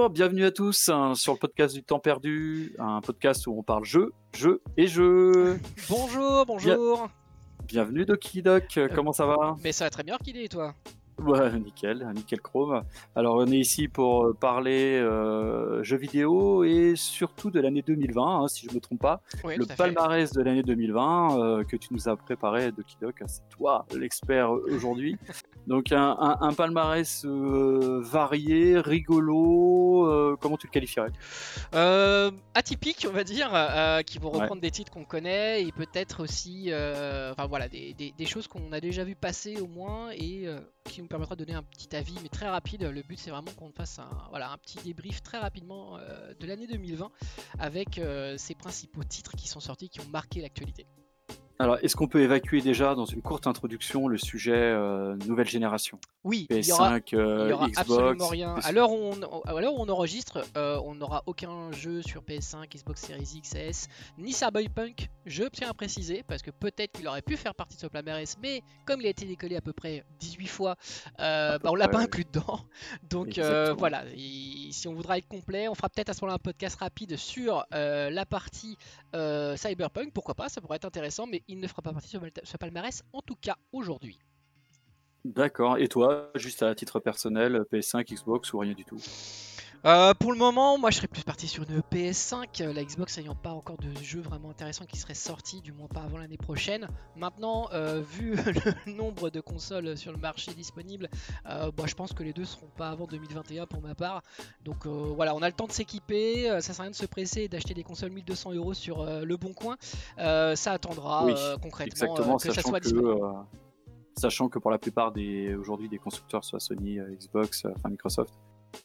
Bonjour, bienvenue à tous hein, sur le podcast du temps perdu, un podcast où on parle jeu, jeu et jeu. Bonjour, bonjour. bienvenue Doki Doc, Euh, comment ça va? Mais ça va très bien, qu'il est, toi? Ouais, nickel, nickel chrome. Alors on est ici pour euh, parler euh, jeux vidéo et surtout de l'année 2020, hein, si je me trompe pas. Oui, le fait. palmarès de l'année 2020 euh, que tu nous as préparé, Doki Doc, c'est toi l'expert aujourd'hui. Donc un, un- un palmarès euh, varié, rigolo, euh, comment tu le qualifierais? Euh, atypique, on va dire, euh, qui vont Ouais. reprendre des titres qu'on connaît et peut-être aussi, enfin voilà, des, des- des choses qu'on a déjà vu passer au moins et qui nous permettra de donner un petit avis, mais très rapide. Le but, c'est vraiment qu'on fasse un, voilà, un petit débrief très rapidement de l'année 2020 avec ces principaux titres qui sont sortis, qui ont marqué l'actualité. Alors, est-ce qu'on peut évacuer déjà dans une courte introduction le sujet euh, nouvelle génération? Oui, PS5, il y aura, euh, Il aura Xbox absolument rien. PS- À l'heure où on, enregistre, euh, on n'aura aucun jeu sur PS5, Xbox Series X, S, ni Cyberpunk. Je tiens à préciser, parce que peut-être qu'il aurait pu faire partie de ce palmarès, mais comme il a été décollé à peu près 18 fois, bah, on l'a pas inclus dedans. Donc voilà, il- si on voudra être complet, on fera peut-être à ce moment-là un podcast rapide sur la partie Cyberpunk. Pourquoi pas, ça pourrait être intéressant, mais il ne fera pas partie de ce- palmarès, en tout cas aujourd'hui. D'accord. Et toi, juste à titre personnel, PS5, Xbox ou rien du tout? Euh, pour le moment, moi je serais plus parti sur une PS5, euh, la Xbox n'ayant pas encore de jeux vraiment intéressants qui seraient sortis, du moins pas avant l'année prochaine. Maintenant, euh, vu le nombre de consoles sur le marché disponibles, euh, bah, je pense que les deux seront pas avant 2021 pour ma part. Donc voilà, on a le temps de s'équiper, ça sert à rien de se presser et d'acheter des consoles 1200 euros sur le bon coin. Ça attendra Oui, concrètement Exactement, que ça soit que, disponible. sachant que pour la plupart des aujourd'hui des constructeurs, soit Sony, Xbox, enfin Microsoft,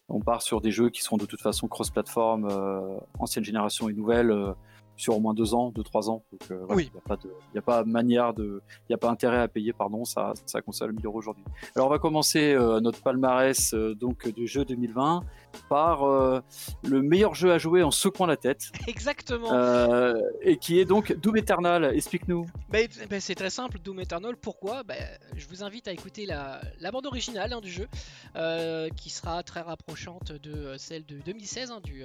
on part sur des jeux qui seront de toute façon cross-platform, euh, ancienne génération et nouvelle, euh, sur au moins deux ans, deux trois ans. Donc euh, voilà, Oui. il n'y a pas de, il y a pas manière de, il n'y a pas intérêt à payer, pardon, sa, sa console 1000 euros aujourd'hui. Alors on va commencer notre palmarès donc du jeu 2020 par euh, le meilleur jeu à jouer en secouant la tête, Exactement. euh, et qui est donc Doom Eternal. Explique-nous. Bah, bah, c'est très simple, Doom Eternal. Pourquoi? Bah, Je vous invite à écouter la, la bande originale hein, du jeu, euh, qui sera très rapprochante de celle de 2016, hein, du,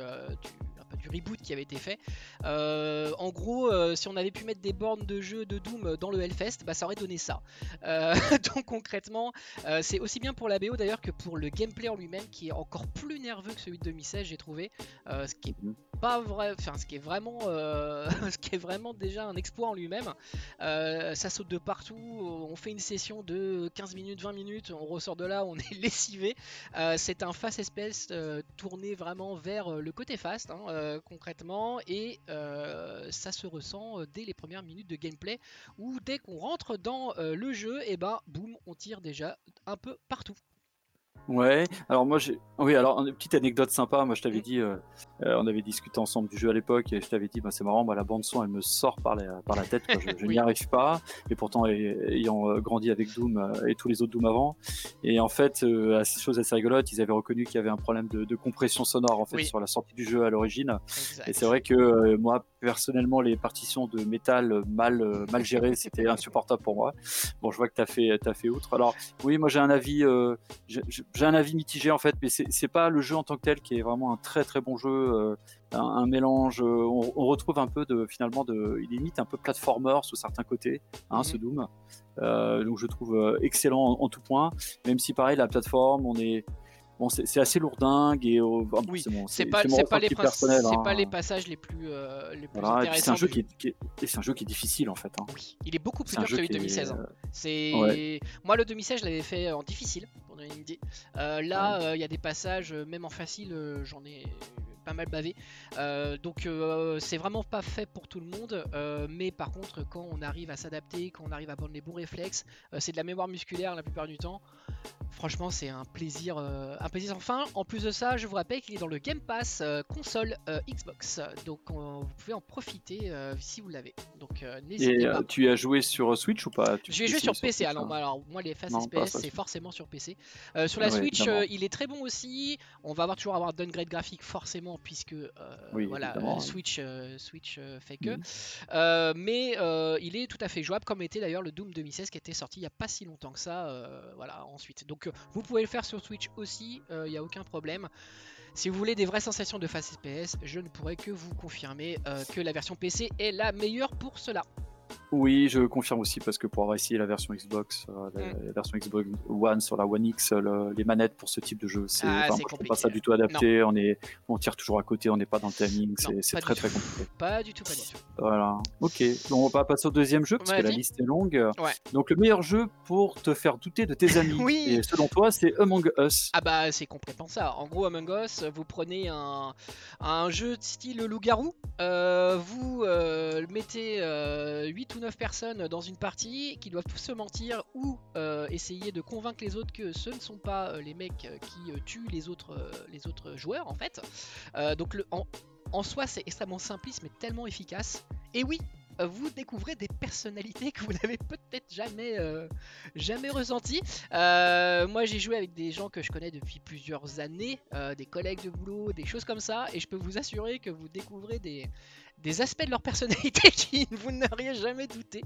du, reboot qui avait été fait. En gros, si on avait pu mettre des bornes de jeu de Doom dans le Hellfest, bah, ça aurait donné ça. Donc concrètement, c'est aussi bien pour la BO d'ailleurs que pour le gameplay en lui-même, qui est encore plus nerveux que celui de 2016, j'ai trouvé. Euh, ce qui est Mhm. pas vrai, enfin ce qui est vraiment, euh, ce qui est vraiment déjà un exploit en lui-même. Euh, ça saute de partout, on fait une session de 15 minutes, 20 minutes, on ressort de là, on est lessivé. C'est un fast espèce tourné vraiment vers le côté fast, hein, concrètement, et ça se ressent dès les premières minutes de gameplay, où dès qu'on rentre dans le jeu, et ben boum, on tire déjà un peu partout. Ouais, alors moi j'ai. Oui, alors une petite anecdote sympa. Moi je t'avais dit, euh, euh, on avait discuté ensemble du jeu à l'époque et je t'avais dit, bah, c'est marrant, moi la bande-son elle me sort par la, par la tête, quoi. je, je Oui. n'y arrive pas. Et pourtant, ay- ayant euh, grandi avec Doom et tous les autres Doom avant. Et en fait, euh, chose assez rigolote, ils avaient reconnu qu'il y avait un problème de, de compression sonore en fait Oui. sur la sortie du jeu à l'origine. Et c'est vrai que moi, personnellement, les partitions de métal mal, mal gérées, c'était insupportable pour moi. Bon, je vois que tu as fait, t'as fait outre. Alors, oui, moi j'ai un avis, j'ai un avis mitigé en fait, mais c'est pas le jeu en tant que tel qui est vraiment un très très bon jeu, euh, un, un mélange. euh, on, on retrouve un peu de finalement de, il imite un peu platformer sous certains côtés, hein, Mhm. ce Doom. Euh, donc je trouve excellent en, en tout point, même si pareil la plateforme, on est Bon, c'est assez lourdingue et Oui, c'est pas, les, personnel. hein. pas passages les plus, euh, les plus Voilà, et puis c'est un intéressants. du- c'est un jeu qui est difficile en fait. hein. Oui, il est beaucoup plus dur que celui de qui est, 2016. hein. euh, Ouais. moi le 2016 je l'avais fait en difficile pour donner une idée. Euh, là euh, il y a des passages même en facile j'en ai pas mal bavé. Euh, donc euh, c'est vraiment pas fait pour tout le monde. euh, mais par contre quand on arrive à s'adapter, quand on arrive à prendre les bons réflexes, c'est de la mémoire musculaire la plupart du temps. Franchement c'est un plaisir, un plaisir sans fin. En plus de ça je vous rappelle qu'il est dans le Game Pass console Xbox. Donc on- vous pouvez en profiter si vous l'avez. Donc n'hésitez pas. tu as joué sur Switch ou pas? J'ai joué sur essayer PC, alors, hein moi- alors moi les pas SPS sur c'est forcément sur PC. Sur la Ouais, Switch il est très bon aussi, on va avoir toujours avoir downgrade graphique forcément puisque voilà, Switch, Switch fait que. Mmh. mais il est tout à fait jouable, comme était d'ailleurs le Doom 2016 qui était sorti il n'y a pas si longtemps que ça. voilà, ensuite. Donc vous pouvez le faire sur Switch aussi, il n'y a aucun problème. Si vous voulez des vraies sensations de face FPS, je ne pourrais que vous confirmer que la version PC est la meilleure pour cela. Oui, je confirme aussi parce que pour avoir essayé la version Xbox, euh, mm. la, version Xbox One sur la One X, les manettes pour ce type de jeu, c'est ah, pas ça du tout adapté. On est, on tire toujours à côté, on n'est pas dans le timing, c'est très très compliqué. Pas du tout, pas du tout. Voilà. Ok, donc on va passer au deuxième jeu parce que la liste est longue. Donc le meilleur jeu pour te faire douter de tes amis. oui. Et selon toi, c'est Among Us. Ah bah c'est complètement ça. En gros, Among Us, vous prenez un, un jeu de style loup-garou, euh, vous euh, mettez 8 ou 9 personnes dans une partie qui doivent tous se mentir ou euh, essayer de convaincre les autres que ce ne sont pas euh, les mecs euh, qui tuent les autres, les autres joueurs en fait. donc le, en, en soi c'est extrêmement simpliste mais tellement efficace. Et oui, vous découvrez des personnalités que vous n'avez peut-être jamais, jamais ressenties. moi, j'ai joué avec des gens que je connais depuis plusieurs années, des collègues de boulot, des choses comme ça, et je peux vous assurer que vous découvrez des, des aspects de leur personnalité qui vous n'auriez jamais douté.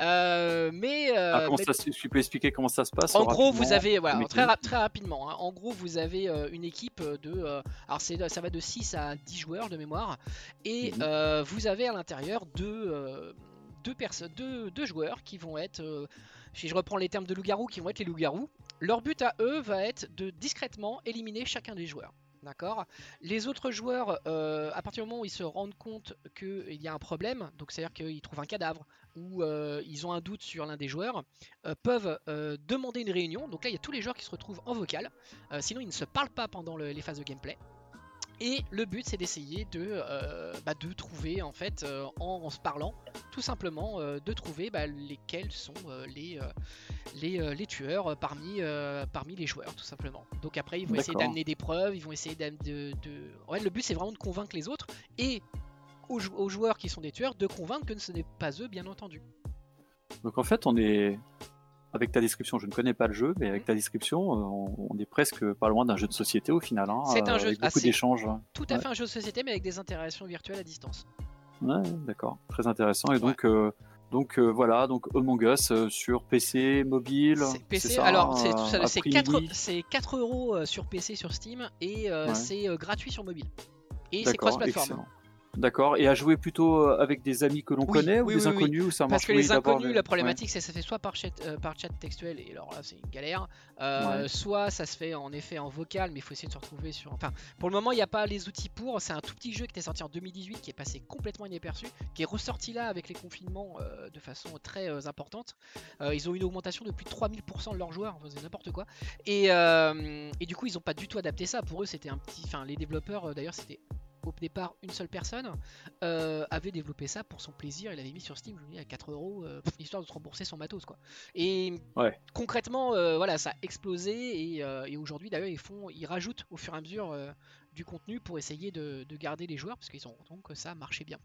Euh, mais, euh, ah, comment Ça, tu peux expliquer comment ça se passe En gros, vous avez, voilà, très, très rapidement, hein. en gros, vous avez euh, une équipe de. alors, ça va de 6 à 10 joueurs de mémoire. Et mhm. vous avez à l'intérieur deux, deux, deux, deux, joueurs qui vont être. si je reprends les termes de loup-garou, qui vont être les loups-garous. Leur but à eux va être de discrètement éliminer chacun des joueurs. D'accord Les autres joueurs, euh, à partir du moment où ils se rendent compte qu'il y a un problème, donc c'est-à-dire qu'ils trouvent un cadavre ou euh, ils ont un doute sur l'un des joueurs, euh, peuvent demander une réunion. Donc là, il y a tous les joueurs qui se retrouvent en vocal. sinon, ils ne se parlent pas pendant les phases de gameplay. Et le but c'est d'essayer de, bah, de trouver en fait en, se parlant tout simplement de trouver bah, lesquels sont les, les, les, tueurs parmi, parmi les joueurs tout simplement. Donc après ils vont essayer d'amener des preuves, ils vont essayer de... de... Ouais, le but c'est vraiment de convaincre les autres et aux, aux, joueurs qui sont des tueurs de convaincre que ce n'est pas eux bien entendu. Donc en fait on est avec ta description, je ne connais pas le jeu, mais avec ta description, euh, on, est presque pas loin d'un jeu de société au final. Hein, c'est un jeu avec beaucoup d'échanges. Tout à fait un jeu de société, mais avec des interactions virtuelles à distance. Ouais, d'accord, très intéressant. Et donc, euh, donc euh, voilà, donc Among Us sur PC, mobile. PC. Ça, alors c'est 4, 4, euros sur PC sur Steam et c'est gratuit sur mobile. Et c'est cross-platform. D'accord. Et à jouer plutôt euh, avec des amis que l'on connaît ou des inconnus ou ça marche Parce que les inconnus, la problématique, c'est que ça se fait soit par chat, euh, par chat textuel, et alors là, c'est une galère. Euh, soit ça se fait en effet en vocal, mais il faut essayer de se retrouver sur. Enfin, pour le moment, il n'y a pas les outils pour. C'est un tout petit jeu qui était sorti en 2018, qui est passé complètement inaperçu, qui est ressorti là avec les confinements de façon très importante. ils ont une augmentation de plus de 3000% de leurs joueurs, c'est n'importe quoi. Et, et, du coup, ils n'ont pas du tout adapté ça. Pour eux, c'était un petit. Enfin, les développeurs, d'ailleurs, c'était au départ une seule personne, euh, avait développé ça pour son plaisir. Il avait mis sur Steam, je vous dis, à 4 euros, euh, histoire de se rembourser son matos, quoi. Et concrètement, euh, voilà, ça a explosé et, aujourd'hui, d'ailleurs, ils font, ils rajoutent au fur et à mesure du contenu pour essayer de, de garder les joueurs parce qu'ils ont donc que ça marchait bien.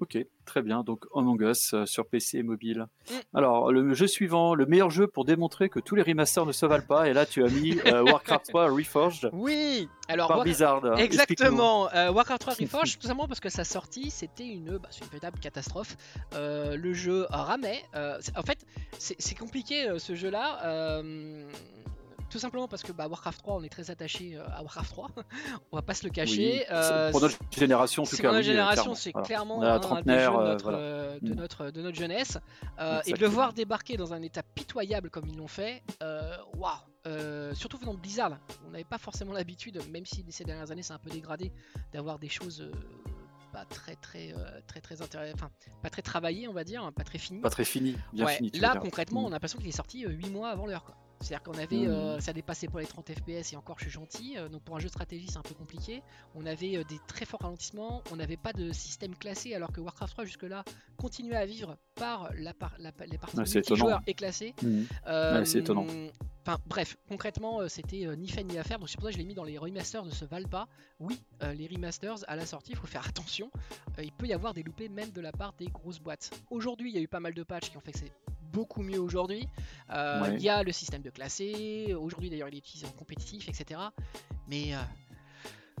Ok, très bien. Donc Among Us euh, sur PC et mobile. Mm. Alors, le jeu suivant, le meilleur jeu pour démontrer que tous les remasters ne se valent pas. Et là, tu as mis euh, Warcraft 3 Reforged. Oui, alors par Blizzard. Exactement. Euh, Warcraft 3 Reforged, tout simplement parce que sa sortie, c'était une, bah, une véritable catastrophe. le jeu ramait. en fait, c'est compliqué ce jeu-là. Tout simplement parce que bah, Warcraft 3, on est très attaché euh, à Warcraft 3. on va pas se le cacher. Euh, pour notre génération, en tout cas. Pour notre génération, c'est clairement un, des jeux de notre, de, notre, jeunesse. Euh, et de le voir débarquer dans un état pitoyable comme ils l'ont fait, waouh! surtout venant de Blizzard, on n'avait pas forcément l'habitude, même si ces dernières années c'est un peu dégradé, d'avoir des choses pas très très très très intéressant, enfin pas très travaillées on va dire, pas très finies. Pas très fini, bien fini. Là concrètement, mm. on a l'impression qu'il est sorti 8 mois avant l'heure. C'est-à-dire qu'on avait, mmh. euh, ça dépassait pour les 30 FPS et encore je suis gentil, euh, donc pour un jeu de stratégie c'est un peu compliqué. On avait euh, des très forts ralentissements, on n'avait pas de système classé alors que Warcraft 3 jusque-là continuait à vivre par la, les parties ouais, joueurs et classés. Mmh. c'est étonnant. Enfin bref, concrètement c'était ni fait ni à faire, donc c'est pour ça que je l'ai mis dans les remasters ne se valent pas. Oui, les remasters à la sortie, il faut faire attention, il peut y avoir des loupés même de la part des grosses boîtes. Aujourd'hui il y a eu pas mal de patchs qui ont fait que c'est beaucoup mieux aujourd'hui. Euh, il y a le système de classé. Aujourd'hui, d'ailleurs, il est utilisé en compétitif, etc. Mais euh,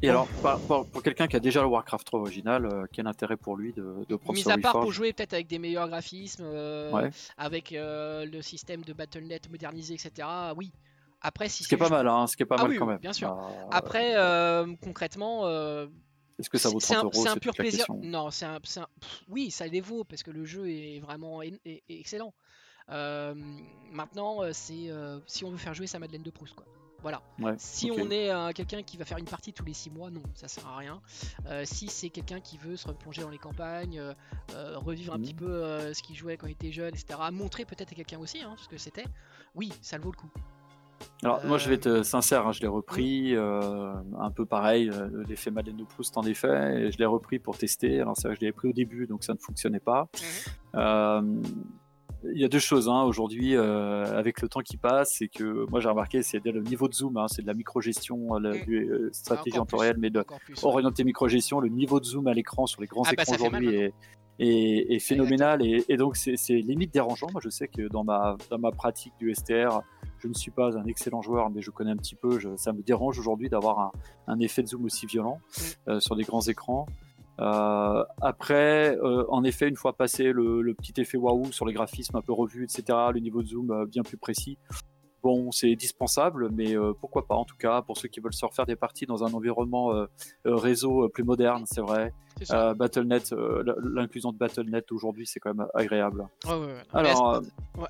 Et alors, pour, quelqu'un qui a déjà le Warcraft 3 original, euh, quel intérêt pour lui de, de prendre Mis à part pour jouer peut-être avec des meilleurs graphismes, euh, avec le système de Battle.net modernisé, etc. Oui. Après, si ce qui est pas mal, hein, ce qui est pas ah mal quand même. Bien sûr. Après, concrètement. Est-ce que ça vaut 30 euros C'est un pur plaisir? Non, c'est un, oui, ça les vaut parce que le jeu est vraiment excellent. Maintenant, c'est si on veut faire jouer sa Madeleine de Proust, quoi. Voilà. si on est euh, quelqu'un qui va faire une partie tous les 6 mois, non, ça sert à rien. Euh, si c'est quelqu'un qui veut se replonger dans les campagnes, euh, revivre un petit mhm. peu ce qu'il jouait quand il était jeune, etc., montrer peut-être à quelqu'un aussi hein, ce que c'était, oui, ça le vaut le coup. Alors moi je vais être sincère, hein, je l'ai repris un peu pareil, l'effet Madeleine de Proust en effet, et je l'ai repris pour tester. Alors c'est vrai que je l'avais pris au début donc ça ne fonctionnait pas. Mhm il y a deux choses hein, aujourd'hui euh, avec le temps qui passe, c'est que moi j'ai remarqué c'est le niveau de zoom, hein, c'est de la microgestion, la mm. euh, stratégie en temps réel, mais de orienter microgestion, le niveau de zoom à l'écran sur les grands ah bah, écrans aujourd'hui est, est, phénoménal et, donc c'est limite dérangeant. Moi je sais que dans ma, dans ma pratique du STR, je ne suis pas un excellent joueur, mais je connais un petit peu. ça me dérange aujourd'hui d'avoir un, un, effet de zoom aussi violent mm. euh, sur des grands écrans. Euh, après, euh, en effet, une fois passé le, petit effet waouh sur les graphismes un peu revus, etc., le niveau de zoom euh, bien plus précis, bon, c'est dispensable, mais pourquoi pas en tout cas pour ceux qui veulent se refaire des parties dans un environnement réseau plus moderne, c'est vrai. Battle.net, l'inclusion de Battle.net aujourd'hui, c'est quand même agréable. Ouais, ouais, Alors,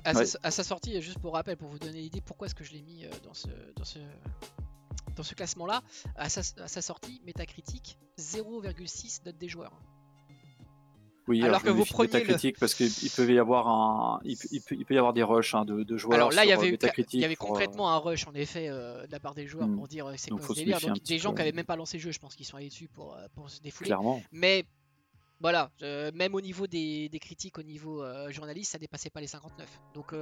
à, sa, sortie, juste pour rappel, pour vous donner l'idée, pourquoi est-ce que je l'ai mis dans ce, dans ce dans ce classement-là, à, sa, sortie, Metacritic 0,6 note des joueurs. Oui, alors, que vous preniez le... parce qu'il peut y avoir un, il, peut, y avoir des rushs hein, de, joueurs. Alors là, il y avait, il y avait euh, un rush en effet euh, de la part des joueurs hmm. pour dire euh, c'est quoi ce délire. Donc des gens qui avaient même pas lancé le jeu, je pense qu'ils sont allés dessus pour, pour se défouler. Clairement. Mais voilà, même au niveau des, des critiques, au niveau journaliste, ça dépassait pas les 59. Donc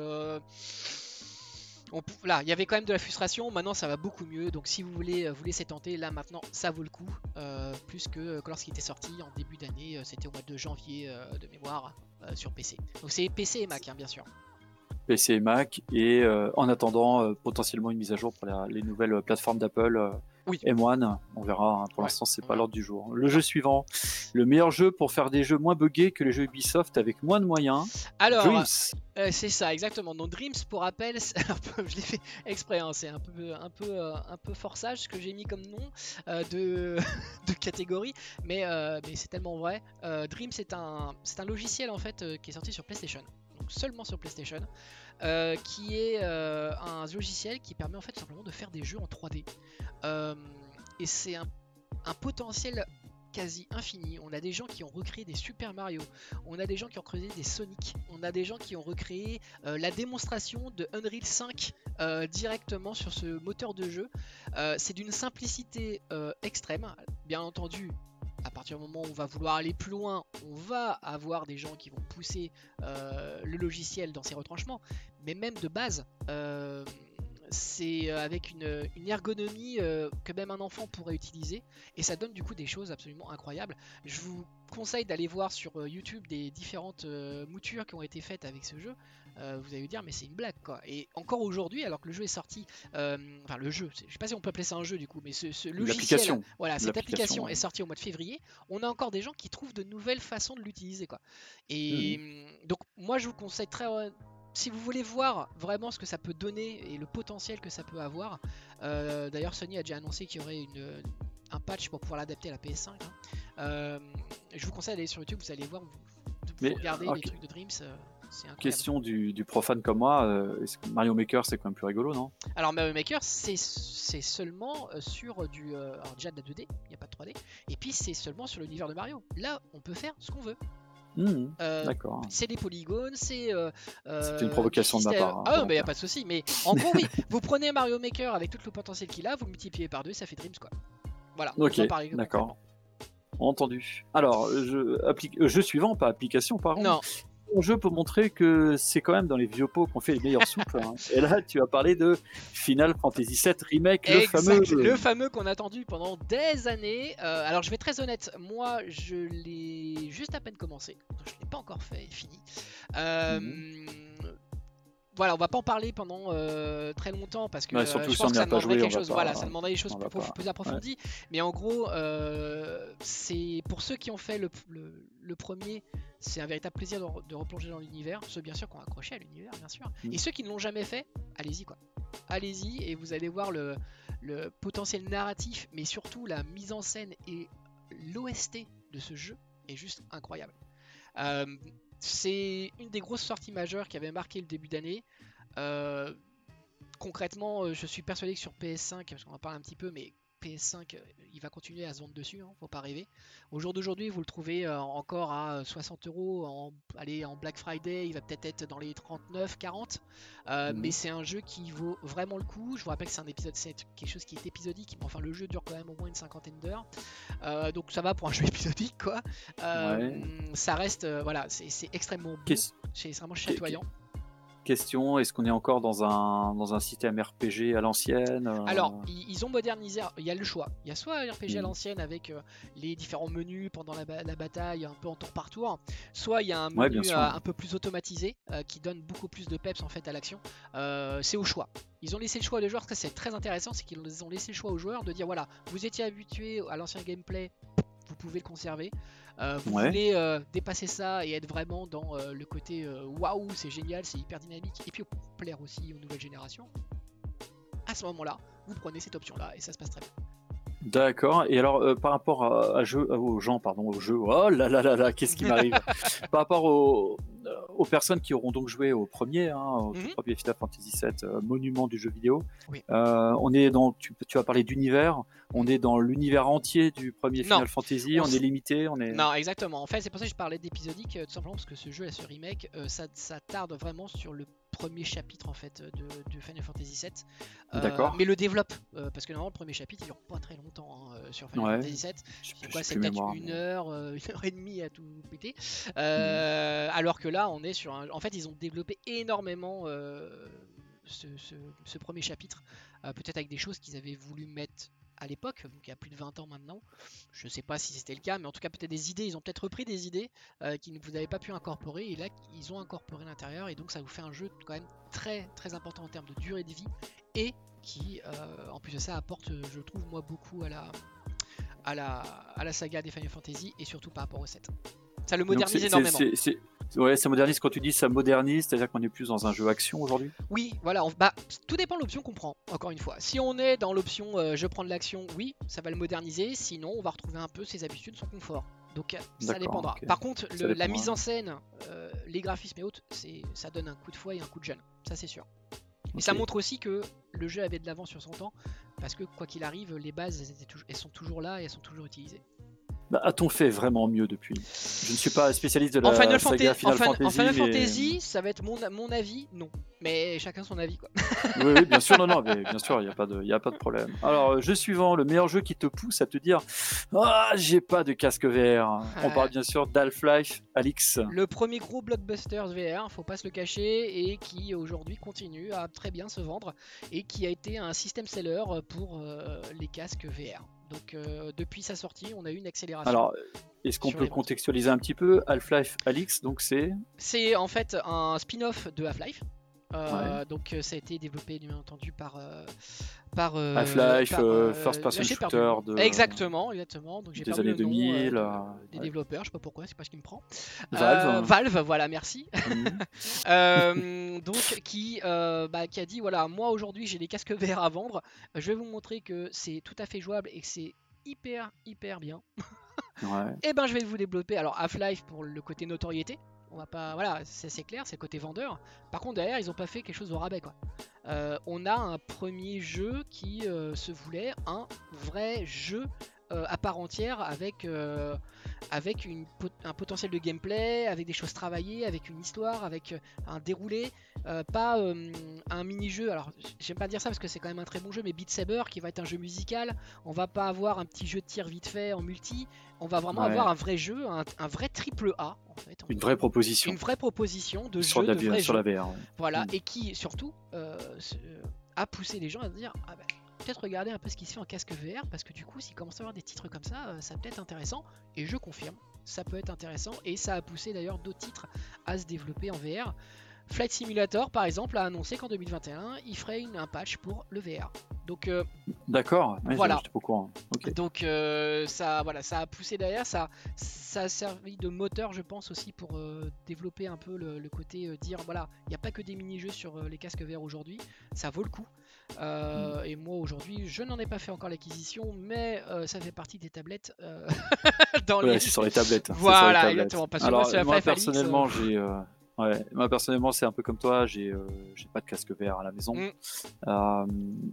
là, il y avait quand même de la frustration. Maintenant, ça va beaucoup mieux. Donc, si vous voulez euh, vous laisser tenter, là maintenant, ça vaut le coup. Euh, plus que, lorsqu'il était sorti en début d'année, euh, c'était au mois de janvier de mémoire sur PC. Donc, c'est PC et Mac, hein, bien sûr. PC et Mac, et en attendant potentiellement une mise à jour pour les nouvelles plateformes d'Apple oui. M1, on verra. Hein. Pour l'instant, c'est pas l'ordre du jour. Le jeu suivant, le meilleur jeu pour faire des jeux moins buggés que les jeux Ubisoft avec moins de moyens. Alors, Dreams. Euh, c'est ça, exactement. Donc Dreams, pour rappel, je l'ai fait exprès. Hein, c'est un peu, un peu, euh, un peu forçage ce que j'ai mis comme nom euh, de, de, catégorie, mais, mais c'est tellement vrai. Dreams, c'est un, c'est un logiciel en fait qui est sorti sur PlayStation, seulement sur PlayStation. Euh, qui est euh, un logiciel qui permet en fait simplement de faire des jeux en 3D. Euh, et c'est un, potentiel quasi infini. On a des gens qui ont recréé des Super Mario, on a des gens qui ont recréé des Sonic, on a des gens qui ont recréé la démonstration de Unreal 5 directement sur ce moteur de jeu. c'est d'une simplicité extrême. Bien entendu, à partir du moment où on va vouloir aller plus loin, on va avoir des gens qui vont pousser euh, le logiciel dans ses retranchements. Mais même de base, euh, c'est euh, avec une, ergonomie que même un enfant pourrait utiliser. Et ça donne du coup des choses absolument incroyables. Je vous conseille d'aller voir sur YouTube des différentes moutures qui ont été faites avec ce jeu. Euh, vous allez vous dire mais c'est une blague quoi. Et encore aujourd'hui, alors que le jeu est sorti, euh, enfin le jeu, je sais pas si on peut appeler ça un jeu du coup, mais ce, logiciel, voilà, cette application est sortie au mois de février, on a encore des gens qui trouvent de nouvelles façons de l'utiliser quoi. Et mmh. donc moi je vous conseille très si vous voulez voir vraiment ce que ça peut donner et le potentiel que ça peut avoir, euh, d'ailleurs Sony a déjà annoncé qu'il y aurait une, un patch pour pouvoir l'adapter à la PS5. Hein. je vous conseille d'aller sur YouTube, vous allez voir, vous, regardez les trucs de Dreams. Question du, profane comme moi, euh, Mario Maker c'est quand même plus rigolo, non? Alors Mario Maker c'est seulement euh, sur du. Euh, alors déjà de la 2D, il n'y a pas de 3D, et puis c'est seulement sur l'univers de Mario. Là on peut faire ce qu'on veut. Mmh, d'accord. C'est des polygones, c'est. c'est une provocation de ma part. Hein, ah, mais il n'y a pas de souci. Mais en gros, oui, vous prenez Mario Maker avec tout le potentiel qu'il a, vous multipliez par deux, ça fait Dreams quoi. Voilà. Ok, d'accord. Entendu. Alors, je, jeu suivant, pas application, par contre. Non jeu pour montrer que c'est quand même dans les vieux pots qu'on fait les meilleures soupes. Hein. Et là, tu as parlé de Final Fantasy VII Remake, le fameux. Le fameux qu'on a attendu pendant des années. Euh, alors, je vais être très honnête, moi, je l'ai juste à peine commencé. je ne l'ai pas encore fait, fini. Euh, mhm. voilà, on va pas en parler pendant euh, très longtemps parce que Ouais, euh, surtout je pense que ça demanderait quelque chose. pas- Voilà, ça demanderait des choses plus, pas- plus approfondies. Mais en gros, euh, c'est pour ceux qui ont fait le, le- le premier, c'est un véritable plaisir de, re- de replonger dans l'univers. Ceux bien sûr qui ont accroché à l'univers, bien sûr. Mm. Et ceux qui ne l'ont jamais fait, allez-y quoi. Allez-y et vous allez voir le, le potentiel narratif, mais surtout la mise en scène et l'OST de ce jeu est juste incroyable. Euh, c'est une des grosses sorties majeures qui avait marqué le début d'année. Euh, concrètement, euh, je suis persuadé que sur PS5, parce qu'on en parle un petit peu, mais PS5, euh, il va continuer à se vendre dessus, hein, faut pas rêver. Au jour d'aujourd'hui, vous le trouvez euh, encore à 60 euros. En, allez, en Black Friday, il va peut-être être dans les 39, 40. Euh, Mhm. Mais c'est un jeu qui vaut vraiment le coup. Je vous rappelle que c'est un épisode, c'est quelque chose qui est épisodique, mais enfin le jeu dure quand même au moins une cinquantaine d'heures. Euh, donc ça va pour un jeu épisodique, quoi. Euh, Ça reste, euh, voilà, c'est extrêmement beau. C'est vraiment chatoyant. Question est-ce qu'on est encore dans un, dans un système RPG à l'ancienne euh, Alors, ils, ont modernisé. Il y a le choix. Il y a soit un RPG à Mm. l'ancienne avec euh, les différents menus pendant la, ba- la bataille, un peu en tour par tour. Soit il y a un menu euh, un peu plus automatisé euh, qui donne beaucoup plus de peps en fait à l'action. Euh, c'est au choix. Ils ont laissé le choix aux joueurs. C'est très intéressant, c'est qu'ils ont laissé le choix aux joueurs de dire voilà, vous étiez habitué à l'ancien gameplay, vous pouvez le conserver. Euh, vous Ouais. voulez euh, dépasser ça et être vraiment dans euh, le côté waouh, c'est génial, c'est hyper dynamique, et puis pour plaire aussi aux nouvelles générations. À ce moment-là, vous prenez cette option-là et ça se passe très bien. D'accord. Et alors, euh, par rapport à, à jeu, aux gens, pardon, aux jeux, oh là là là là, qu'est-ce qui m'arrive? Par rapport aux, euh, aux personnes qui auront donc joué au premier, hein, au Mhm. premier Final Fantasy VII, euh, monument du jeu vidéo, Oui. euh, on est dans, tu, tu as parlé d'univers, on est dans l'univers entier du premier Non. Final Fantasy, On est limité, on est. Non, exactement. En fait, c'est pour ça que je parlais d'épisodique, euh, tout simplement parce que ce jeu, là, ce remake, ça, ça tarde vraiment sur le premier chapitre en fait de, de Final Fantasy VII. Euh. Mais le développe euh, parce que normalement le premier chapitre il dure pas très longtemps hein, sur Final Ouais. Fantasy VII. Je C'est quoi peut-être une heure, euh, une heure et demie à tout péter. Euh, Alors que là, on est sur un. En fait, ils ont développé énormément euh, ce, premier chapitre, euh, peut-être avec des choses qu'ils avaient voulu mettre à l'époque, donc il y a plus de 20 ans maintenant. Je sais pas si c'était le cas, mais en tout cas peut-être des idées. Ils ont peut-être repris des idées euh, qui ne vous avez pas pu incorporer, et là ils ont incorporé l'intérieur, et donc ça vous fait un jeu quand même très très important en termes de durée de vie et qui, en plus de ça, apporte, je trouve moi beaucoup à la à la, à la saga des Final Fantasy et surtout par rapport au 7. Ça le modernise énormément. Ouais, ça modernise. Quand tu dis ça modernise, c'est-à-dire qu'on est plus dans un jeu action aujourd'hui? Oui, voilà, on- bah, tout dépend de l'option qu'on prend, encore une fois. Si on est dans l'option euh, je prends de l'action, oui, ça va le moderniser, sinon on va retrouver un peu ses habitudes, son confort. Donc euh, ça dépendra. Par contre, la mise en scène, euh, les graphismes et autres, ça donne un coup de fouet et un coup de jeune, ça c'est sûr. Et ça montre aussi que le jeu avait de l'avance sur son temps, parce que quoi qu'il arrive, les bases, elles sont toujours là et elles sont toujours utilisées. Bah, A-t-on fait vraiment mieux depuis? Je ne suis pas spécialiste de la En Final, saga Fantasy, en Final en Fantasy. Final mais- Fantasy, ça va être mon, mon avis, non. Mais chacun son avis, quoi. Oui, oui, bien sûr, non, non, mais bien sûr, il n'y a, pas de- y a pas de problème. Alors, euh, jeu suivant, le meilleur jeu qui te pousse à te dire Ah, j'ai pas de casque VR. On parle bien sûr d'Half-Life Alix. Le premier gros blockbuster VR, faut pas se le cacher, et qui aujourd'hui continue à très bien se vendre, et qui a été un système seller pour euh, les casques VR. Donc euh, depuis sa sortie, on a eu une accélération. Alors, est-ce qu'on peut contextualiser un petit peu Half-Life Alix Donc, c'est. C'est en fait un spin-off de Half-Life. Euh, Donc euh, ça a été développé bien entendu par euh, par Half-Life, first person shooter de- exactement exactement donc j'ai des années le nom, 2000, de- euh, des ouais. développeurs je sais pas pourquoi c'est pas ce qui me prend Valve. Euh, Valve voilà merci Mhm. Donc qui, bah, qui a dit voilà moi aujourd'hui j'ai des casques VR à vendre je vais vous montrer que c'est tout à fait jouable et que c'est hyper hyper bien Ouais. et ben je vais vous développer alors Half-Life pour le côté notoriété on va pas voilà c'est clair c'est côté vendeur. Par contre derrière ils ont pas fait quelque chose au rabais Euh, on a un premier jeu qui euh, se voulait un vrai jeu euh, à part entière avec euh, avec une un potentiel de gameplay avec des choses travaillées avec une histoire avec euh, un déroulé euh, pas un mini-jeu alors j'aime pas dire ça parce que c'est quand même un très bon jeu mais Beat Saber qui va être un jeu musical on va pas avoir un petit jeu de tir vite fait en multi on va vraiment Ouais. avoir un vrai jeu un, un vrai triple A en fait Une vraie proposition. une vraie proposition de sur jeu la, de vrai sur jeu. la VR. ouais. Voilà, Mm. et qui surtout a poussé les gens à se dire ah bah, peut-être regarder un peu ce qui se fait en casque VR parce que du coup, s'il commence à avoir des titres comme ça, euh, ça peut être intéressant. Et je confirme, ça peut être intéressant et ça a poussé d'ailleurs d'autres titres à se développer en VR. Flight Simulator, par exemple, a annoncé qu'en 2021, il ferait une, un patch pour le VR. Donc, euh, d'accord. voilà. Donc, euh, ça, voilà, ça a poussé derrière. Ça, ça a servi de moteur, je pense, aussi pour euh, développer un peu le, côté dire voilà, il n'y a pas que des mini-jeux sur les casques VR aujourd'hui. Ça vaut le coup. Hmm. Et moi, aujourd'hui, je n'en ai pas fait encore l'acquisition, mais ça fait partie des tablettes. dans les... sur les tablettes. Voilà, exactement. Alors, moi, personnellement, j'ai Ouais, moi personnellement c'est un peu comme toi, j'ai euh, pas de casque VR à la maison. Mm. Euh,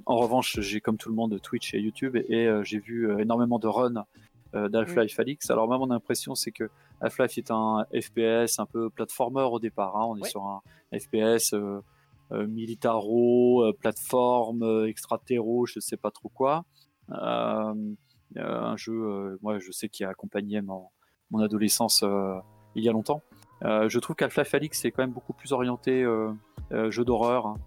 en revanche, j'ai comme tout le monde Twitch et YouTube et, euh, j'ai vu énormément de runs d'Half-Life mm. Alix. Alors moi mon impression c'est que Half-Life est un FPS un peu platformer au départ. Hein. On est sur un FPS militaro, plateforme, extraterro, je sais pas trop quoi. un jeu, moi je sais qui a accompagné mon, mon adolescence il y a longtemps. Euh, je trouve qu'Half-Life Alix c'est quand même beaucoup plus orienté euh, euh, jeu d'horreur. Hein.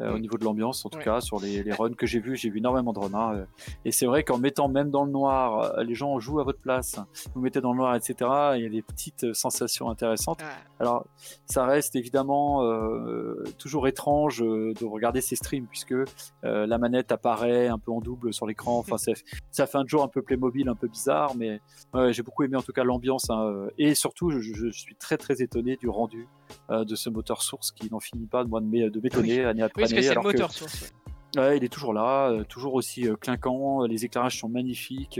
Au niveau de l'ambiance, en tout cas, sur les, runs que j'ai vus, j'ai vu énormément de runs. Hein, et c'est vrai qu'en mettant même dans le noir, les gens jouent à votre place, vous mettez dans le noir, etc. Il y a des petites sensations intéressantes. Alors, ça reste évidemment toujours étrange de regarder ces streams, puisque la manette apparaît un peu en double sur l'écran. Enfin, ça fait un jour un peu Playmobil, un peu bizarre, mais j'ai beaucoup aimé en tout cas l'ambiance. Hein, et surtout, je, suis très très étonné du rendu euh, de ce moteur source qui n'en finit pas de, de m'étonner année après année. c'est le moteur source. Ouais, il est toujours là, euh, toujours aussi euh, clinquant, les éclairages sont magnifiques,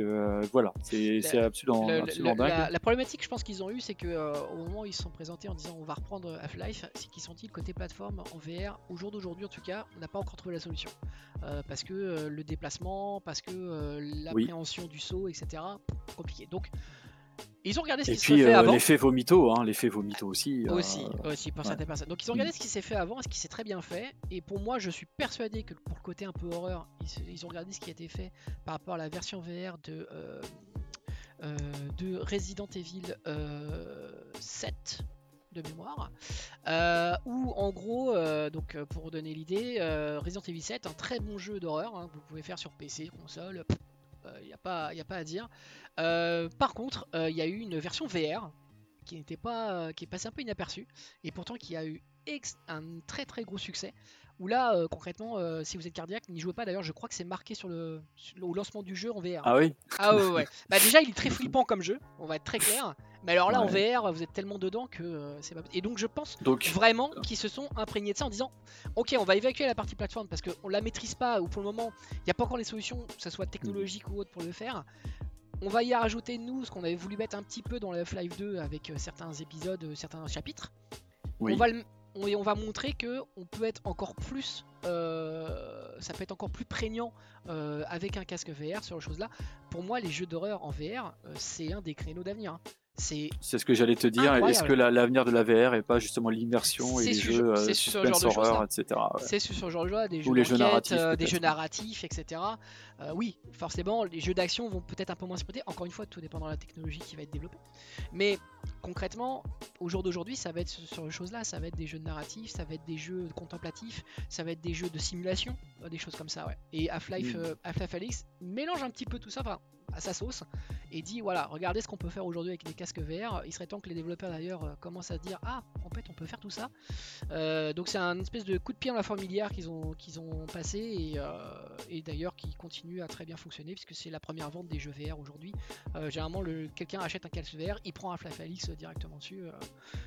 voilà, c'est absolument, absolument dingue. La, problématique, je pense qu'ils ont eu, c'est que au moment où ils se sont présentés en disant on va reprendre Half-Life, c'est qu'ils sont dit côté plateforme en VR, au jour d'aujourd'hui en tout cas, on n'a pas encore trouvé la solution. parce que le déplacement, parce que l'appréhension du saut, etc., compliqué. Donc ils ont regardé ce qui s'est fait euh, avant. L'effet vomito, hein, l'effet vomito aussi. Euh, aussi, aussi pour certaines personnes. Donc ils ont regardé ce qui s'est fait avant et ce qui s'est très bien fait. Et pour moi, je suis persuadé que pour le côté un peu horreur, ils, ont regardé ce qui a été fait par rapport à la version VR de, euh, de Resident Evil 7 de mémoire, où en gros, donc pour vous donner l'idée, Resident Evil 7, un très bon jeu d'horreur, hein, vous pouvez faire sur PC, console, il n'y a, pas, a pas à dire. Euh, par contre, il euh, y a eu une version VR qui n'était pas, euh, qui est passée un peu inaperçue et pourtant qui a eu un très très gros succès. Où là, concrètement, si vous êtes cardiaque, n'y jouez pas. D'ailleurs, je crois que c'est marqué sur le, au lancement du jeu en VR. Ah oui. Ah ouais, ouais. bah déjà, il est très flippant comme jeu. On va être très clair. Mais alors là, en VR, vous êtes tellement dedans que c'est pas. Et donc, je pense vraiment qu'ils se sont imprégnés de ça en disant, ok, on va évacuer la partie plateforme parce qu'on la maîtrise pas ou pour le moment, il n'y a pas encore les solutions, que ce soit technologique ou autre, pour le faire. On va y rajouter nous ce qu'on avait voulu mettre un petit peu dans le F-Live 2 avec euh, certains épisodes, euh, certains chapitres. On, va on, va montrer que on peut être encore plus, euh, ça peut être encore plus prégnant avec un casque VR sur les choses là. Pour moi, les jeux d'horreur en VR, c'est un des créneaux d'avenir. Hein. C'est ce que j'allais te dire. Est-ce que l'avenir de la VR est pas justement l'immersion et les jeux euh, suspense horreur, etc. C'est sur ce genre de jeu, des jeux, les jeux narratifs, euh, des jeux narratifs, etc. Euh, oui, forcément, les jeux d'action vont peut-être un peu moins s'exploiter. Encore une fois, tout dépend de la technologie qui va être développée. Mais concrètement, au jour d'aujourd'hui, ça va être sur ces choses-là. Ça va être des jeux narratifs, ça va être des jeux contemplatifs, ça va être des jeux de simulation, des choses comme ça. Ouais. Et Half-Life, mm. Half-Life Alyx mélange un petit peu tout ça. Enfin, à sa sauce et dit voilà, regardez ce qu'on peut faire aujourd'hui avec des casques VR. Il serait temps que les développeurs d'ailleurs euh, commencent à se dire ah, en fait, on peut faire tout ça. Euh, donc c'est un espèce de coup de pied dans la fourmilière qu'ils ont, qu'ils ont passé et, euh, et d'ailleurs qui continue à très bien fonctionner puisque c'est la première vente des jeux VR aujourd'hui. généralement, le, quelqu'un achète un casque VR, il prend un Flaf Alix directement dessus.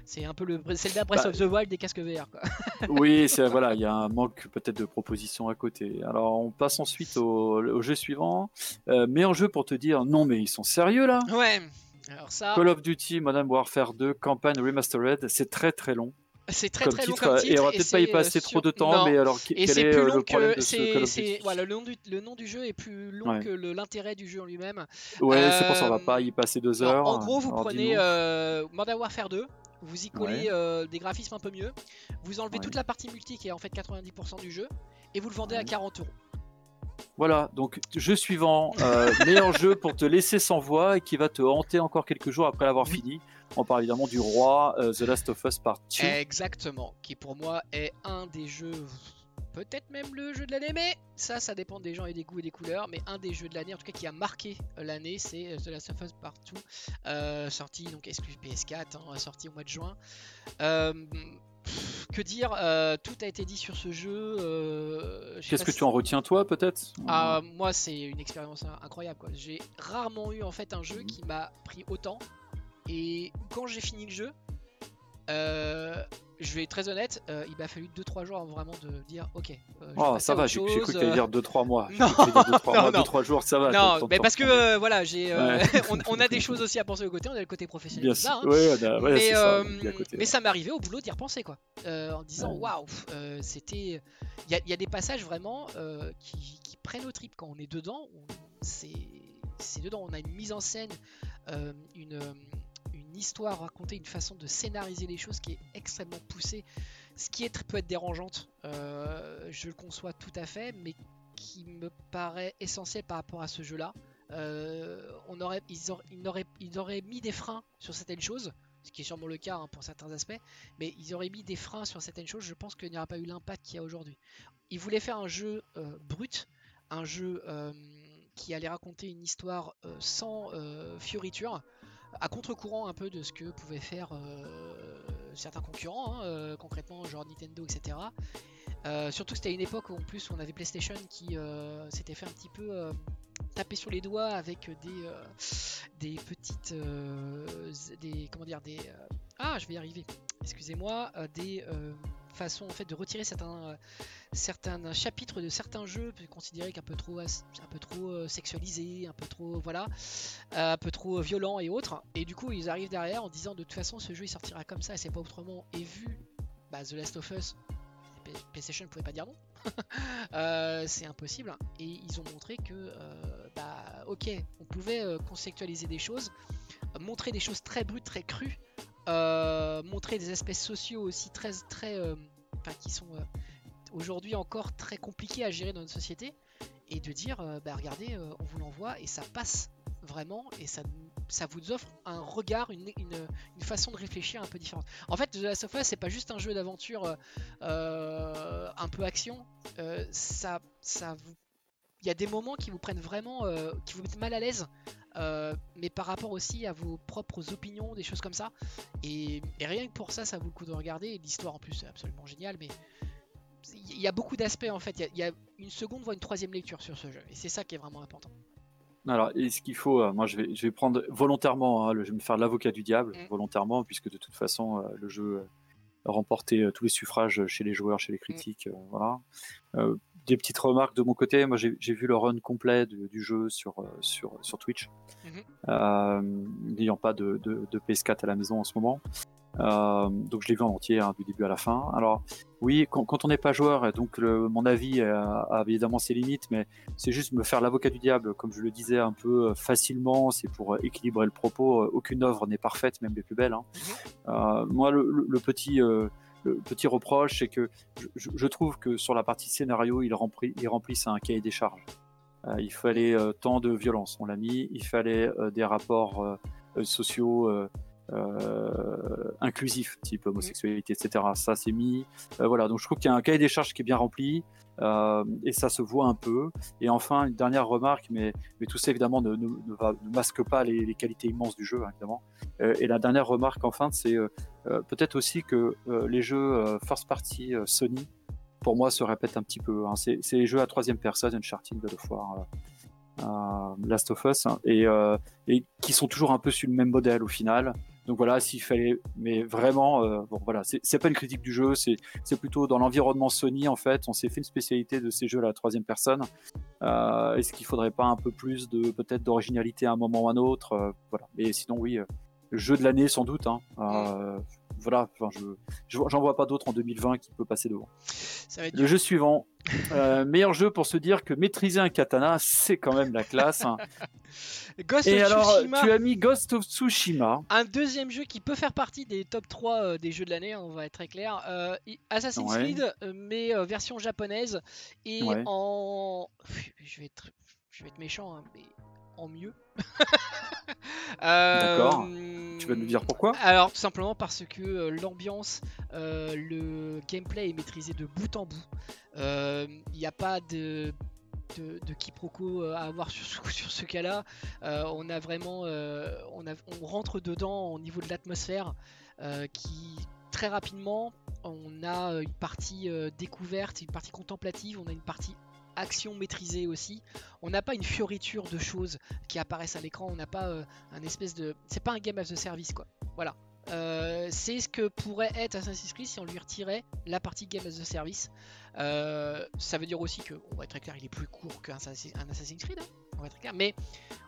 c'est un peu le Zelda Breath bah, of the Wild des casques VR. Quoi. oui, c'est voilà, il y a un manque peut-être de propositions à côté. Alors on passe ensuite au, au jeu suivant. mais en jeu pour te dire non mais ils sont sérieux là Ouais. Alors ça... Call of Duty Modern Warfare 2 campagne remastered, c'est très très long. C'est très très long comme titre. Et on va peut-être pas y passer trop de temps, mais alors quel est, plus long le problème que... de ce Call of Duty voilà, le, nom du, le nom du jeu est plus long que l'intérêt du jeu en lui-même. Ouais, c'est pour ça on va pas y passer deux heures. en gros, vous prenez euh, Modern Warfare 2, vous y collez euh, des graphismes un peu mieux, vous enlevez toute la partie multi qui est en fait 90% du jeu, et vous le vendez à 40 euros. Voilà, donc jeu suivant, euh, meilleur jeu pour te laisser sans voix et qui va te hanter encore quelques jours après l'avoir fini. On parle évidemment du roi euh, The Last of Us Part 2. Exactement, qui pour moi est un des jeux, peut-être même le jeu de l'année, mais ça, ça dépend des gens et des goûts et des couleurs. Mais un des jeux de l'année, en tout cas qui a marqué l'année, c'est euh, The Last of Us Part 2, sorti donc exclu PS4, hein, sorti au mois de juin que dire Tout a été dit sur ce jeu. Qu'est-ce que tu en retiens toi peut-être? Ah, Moi c'est une expérience incroyable. J'ai rarement eu en fait un jeu qui m'a pris autant. Et quand j'ai fini le jeu, je vais être très honnête, euh, il m'a fallu 2-3 jours avant vraiment de dire ok. Euh, oh, ça va, j'ai cru que tu allais dire 2-3 mois. non, 2-3 jours, ça va. Non, mais parce que euh, voilà, j'ai, on, a des choses aussi à penser au côté, on a le côté professionnel. Bien ça, hein. mais, ça, mais ça m'est arrivé au boulot d'y repenser quoi. en disant waouh, c'était. Il y, a des passages vraiment qui, qui, prennent au trip quand on est dedans. C'est dedans, on a une mise en scène, une histoire raconter, une façon de scénariser les choses qui est extrêmement poussée, ce qui est, peut être dérangeante, euh, je le conçois tout à fait, mais qui me paraît essentiel par rapport à ce jeu-là. Euh, on aurait, ils, auraient, ils, auraient, mis des freins sur certaines choses, ce qui est sûrement le cas hein, pour certains aspects, mais ils auraient mis des freins sur certaines choses, je pense qu'il n'y aura pas eu l'impact qu'il y a aujourd'hui. Ils voulaient faire un jeu euh, brut, un jeu qui allait raconter une histoire sans fioriture, à contre-courant un peu de ce que pouvaient faire euh, certains concurrents, hein, euh, concrètement genre Nintendo, etc. Euh, surtout que c'était une époque où en plus on avait PlayStation qui s'était fait un petit peu taper sur les doigts avec des, des petites, des comment dire, des ah je vais y arriver, excusez-moi, des façon en fait de retirer certains, euh, certains chapitres de certains jeux considérés qu'un peu trop, un peu trop euh, sexualisés, un peu trop voilà, euh, un peu trop violents et autres. Et du coup ils arrivent derrière en disant de toute façon ce jeu il sortira comme ça et c'est pas autrement. Et vu bah, The Last of Us, PlayStation ne pouvait pas dire non. c'est impossible. Et ils ont montré que, bah, ok, on pouvait conceptualiser des choses, montrer des choses très brutes, très crues, montrer des aspects sociaux aussi très, très, euh, qui sont euh, aujourd'hui encore très compliqués à gérer dans notre société, et de dire, bah regardez, on vous l'envoie et ça passe vraiment, et ça, ça vous offre un regard, une, une, façon de réfléchir un peu différente. En fait, The Last of Us, c'est pas juste un jeu d'aventure un peu action, ça, ça vous il y a des moments qui vous prennent vraiment, qui vous mettent mal à l'aise euh, mais par rapport aussi à vos propres opinions, des choses comme ça. Et, rien que pour ça, ça vaut le coup de regarder. L'histoire en plus est absolument géniale, mais il y a beaucoup d'aspects en fait. Il y, a une seconde voire une troisième lecture sur ce jeu, et c'est ça qui est vraiment important. Alors, et ce qu'il faut, euh, moi je vais, je vais prendre volontairement, hein, je vais me faire l'avocat du diable, mm. volontairement, puisque de toute façon, euh, le jeu a remporté tous les suffrages chez les joueurs, chez les critiques. voilà des petites remarques de mon côté. Moi, j'ai vu le run complet du jeu sur, euh, sur, sur Twitch, mhm. euh, n'ayant pas de, de, PS4 à la maison en ce moment. Euh, donc, je l'ai vu en entier hein, du début à la fin. Alors, oui, quand, on n'est pas joueur, donc mon avis a, évidemment ses limites, mais c'est juste me faire l'avocat du diable, comme je le disais un peu facilement. C'est pour équilibrer le propos. Aucune œuvre n'est parfaite, même les plus belles. Hein. Mhm. moi, le, petit le petit reproche, c'est que je, trouve que sur la partie scénario, il, remplit, il remplissent un cahier des charges. Euh, il fallait euh, tant de violence, on l'a mis, il fallait euh, des rapports sociaux inclusifs, type homosexualité, etc. Ça, c'est mis. voilà, donc je trouve qu'il y a un cahier des charges qui est bien rempli. Euh, et ça se voit un peu. Et enfin, une dernière remarque, mais, mais tout ça évidemment ne, masque pas les, qualités immenses du jeu, hein, évidemment. Euh, et la dernière remarque, enfin, c'est euh, peut-être aussi que les jeux first party Sony, pour moi, se répètent un petit peu. Hein. C'est les jeux à troisième personne, Uncharted, God of War. Last of Us hein, et, qui sont toujours un peu sur le même modèle au final donc voilà, s'il fallait, mais vraiment, euh, bon voilà, c'est pas une critique du jeu, c'est plutôt dans l'environnement Sony en fait. On s'est fait une spécialité de ces jeux à la troisième personne. Euh, Est-ce qu'il faudrait pas un peu plus de peut-être d'originalité à un moment ou à un autre euh, Voilà. Mais sinon oui, euh, jeu de l'année sans doute. Hein. Voilà, enfin, je j'en vois pas d'autre en 2020 qui peut passer devant. le jeu suivant, euh, meilleur jeu pour se dire que maîtriser un katana, c'est quand même la classe. Hein. Et alors, tu as mis Ghost of Tsushima. Un deuxième jeu qui peut faire partie des top 3 euh, des jeux de l'année, on va être très clair. Euh, Assassin's Creed, mais version japonaise. Et en. Je vais, être... je vais être méchant, hein, mais en mieux. D'accord. Tu vas nous dire pourquoi? Alors, tout simplement parce que euh, l'ambiance, euh, le gameplay est maîtrisé de bout en bout. Il euh, n'y a pas de, de, quiproquo à avoir sur, sur ce cas-là. on a vraiment. on, a, on rentre dedans au niveau de l'atmosphère qui très rapidement on a une partie découverte, une partie contemplative, on a une partie action maîtrisée aussi. On n'a pas une fioriture de choses qui apparaissent à l'écran, on n'a pas un espèce de... C'est pas un game as a service quoi. Voilà. Euh, c'est ce que pourrait être Assassin's Creed si on lui retirait la partie Game as a Service. Euh, ça veut dire aussi que, on va être très clair, il est plus court qu'un Assassin's Creed, hein, on va être clair. Mais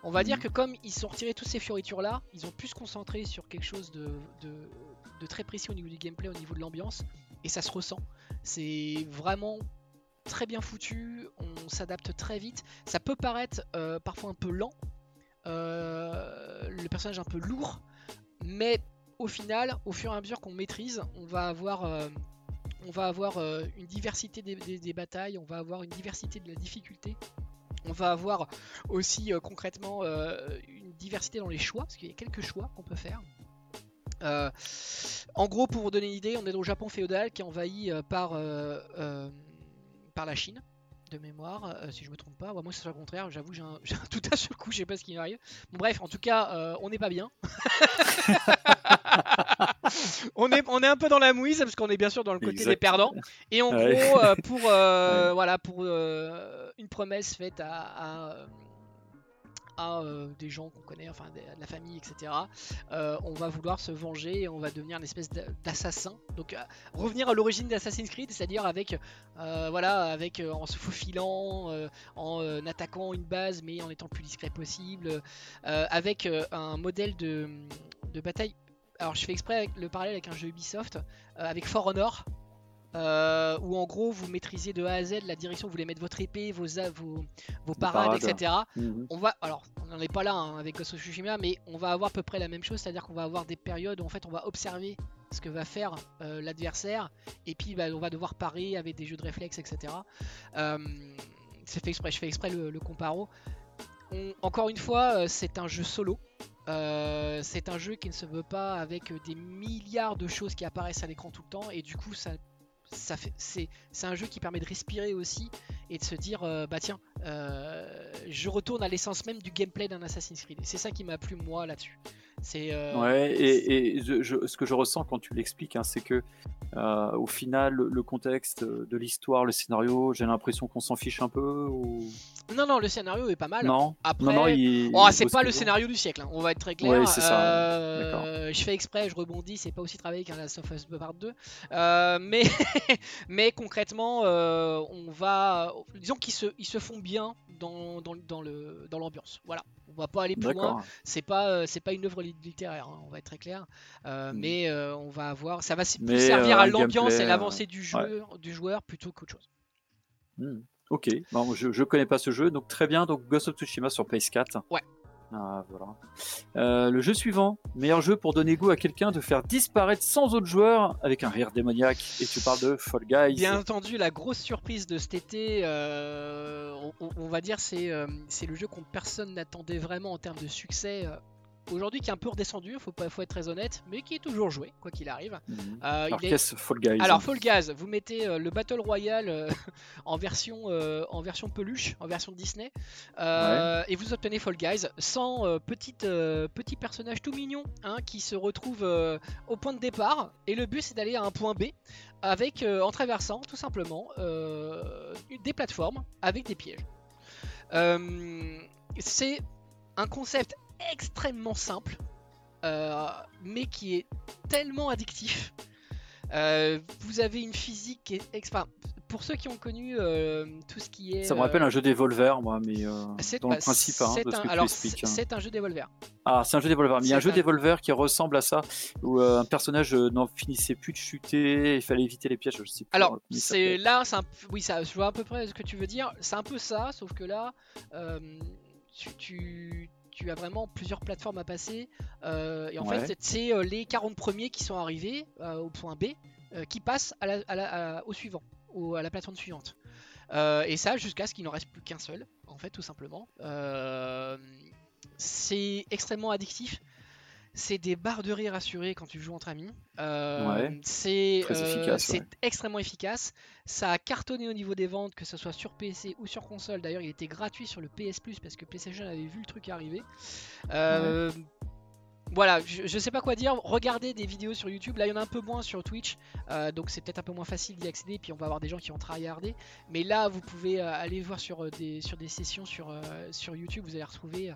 on va dire mhm. que comme ils sont retirés toutes ces fioritures là, ils ont pu se concentrer sur quelque chose de, très précis au niveau du gameplay, au niveau de l'ambiance, et ça se ressent. C'est vraiment très bien foutu, on s'adapte très vite. Ça peut paraître euh, parfois un peu lent, le personnage un peu lourd, mais au final, au fur et à mesure qu'on maîtrise, on va avoir, euh, euh, une diversité des, batailles, on va avoir une diversité de la difficulté, on va avoir aussi euh, concrètement une diversité dans les choix, parce qu'il y a quelques choix qu'on peut faire. en gros, pour vous donner une idée, on est le Japon féodal qui est envahi par, par la Chine de mémoire, si je me trompe pas. moi, c'est le contraire. J'avoue, j'ai un, tout à ce coup, je sais pas ce qui m'arrive. Bon, bref, en tout cas, on n'est pas bien. on, est, on est un peu dans la mouise parce qu'on est bien sûr dans le côté des perdants. Et en gros, euh, pour, euh, voilà, pour euh, une promesse faite à, à, des gens qu'on connaît, enfin de la famille, etc., on va vouloir se venger et on va devenir une espèce d'assassin. Donc revenir à l'origine d'Assassin's Creed, c'est-à-dire avec, voilà, avec en se faufilant, en attaquant une base mais en étant le plus discret possible, avec un modèle de, bataille alors je fais exprès le parallèle avec un jeu Ubisoft, euh, avec For Honor, euh, où en gros vous maîtrisez de A à Z la direction où vous voulez mettre votre épée, vos, vos, vos parades, etc. Mhm. On va, alors on n'en est pas là hein, avec Ghost of Tsushima, mais on va avoir à peu près la même chose, c'est-à-dire qu'on va avoir des périodes où en fait on va observer ce que va faire euh, l'adversaire, et puis bah, on va devoir parer avec des jeux de réflexe, etc. c'est fait exprès, je fais exprès le, comparo. encore une fois, c'est un jeu solo. Euh, c'est un jeu qui ne se veut pas avec des milliards de choses qui apparaissent à l'écran tout le temps et du coup ça, c'est, un jeu qui permet de respirer aussi et de se dire euh, bah tiens euh, je retourne à l'essence même du gameplay d'un Assassin's Creed. C'est ça qui m'a plu moi là-dessus c'est ouais et, ce que je ressens quand tu l'expliques hein, c'est que au final le contexte de l'histoire le scénario j'ai l'impression qu'on s'en fiche un peu ou... Non, non, le scénario est pas mal. Non, Après, oh, c'est pas le scénario du siècle, hein, on va être très clair. Euh, je fais exprès, je rebondis, c'est pas aussi travaillé qu'un Last of Us Part 2. Euh, mais, mais concrètement, euh, on va. Disons qu'ils se, ils se font bien dans, dans, dans le, dans l'ambiance. Voilà, on va pas aller plus loin. C'est pas, c'est pas une œuvre littéraire, hein, on va être très clair. Hmm. Mais on va avoir. Ça va plus servir à l'ambiance et l'avancée du, jeu, du joueur plutôt qu'autre chose. Hmm. Ok, bon, je ne connais pas ce jeu, donc très bien. Donc Ghost of Tsushima sur PS4. Ouais. Ah, voilà. Euh, le jeu suivant, meilleur jeu pour donner goût à quelqu'un de faire disparaître sans autres joueurs avec un rire démoniaque. Et tu parles de Fall Guys. Bien entendu, la grosse surprise de cet été, euh, on, va dire, c'est euh, c'est le jeu qu'on personne n'attendait vraiment en termes de succès aujourd'hui qui est un peu redescendu, faut, pas, faut être très honnête, mais qui est toujours joué, quoi qu'il arrive. Mhm. Euh, Alors, qu'est-ce Fall Guys Alors, Fall Guys, vous mettez euh, le Battle Royale euh, en, version, en version peluche, en version Disney, et vous obtenez Fall Guys sans petite, petit personnage tout mignon hein, qui se retrouve au point de départ, et le but c'est d'aller à un point B avec, en traversant tout simplement des plateformes avec des pièges. c'est un concept extrêmement simple, euh, mais qui est tellement addictif. Euh, vous avez une physique qui est extra. Pour ceux qui ont connu euh, tout ce qui est. Ça me rappelle un jeu d'Evolver, moi, mais dans le principe, hein, c'est un, alors, hein. c'est un jeu d'Evolver. Ah, c'est un jeu d'Evolver. Mais il y a un jeu d'Evolver qui ressemble à ça, où un personnage n'en finissait plus de chuter, il fallait éviter les pièges, je sais plus. Alors, c'est là, un... oui, ça, je vois à peu près ce que tu veux dire. C'est un peu ça, sauf que là, tu, tu as vraiment plusieurs plateformes à passer. Euh, et en fait, c'est euh, les 40 premiers qui sont arrivés euh, au point B qui passent au suivant, à la plateforme suivante. et ça jusqu'à ce qu'il n'en reste plus qu'un seul, en fait, tout simplement. c'est extrêmement addictif c'est des barres de rire assurées quand tu joues entre amis. Euh, c'est euh, extrêmement efficace. Ça a cartonné au niveau des ventes, que ce soit sur PC ou sur console. D'ailleurs, il était gratuit sur le PS Plus parce que PlayStation avait vu le truc arriver. Euh, voilà, je, sais pas quoi dire. Regardez des vidéos sur YouTube. Là, il y en a un peu moins sur Twitch, euh, donc c'est peut-être un peu moins facile d'y accéder. Puis on va avoir des gens qui vont tryharder. Mais là, vous pouvez euh, aller voir sur euh, des, sur des sessions sur, sur YouTube. Vous allez retrouver,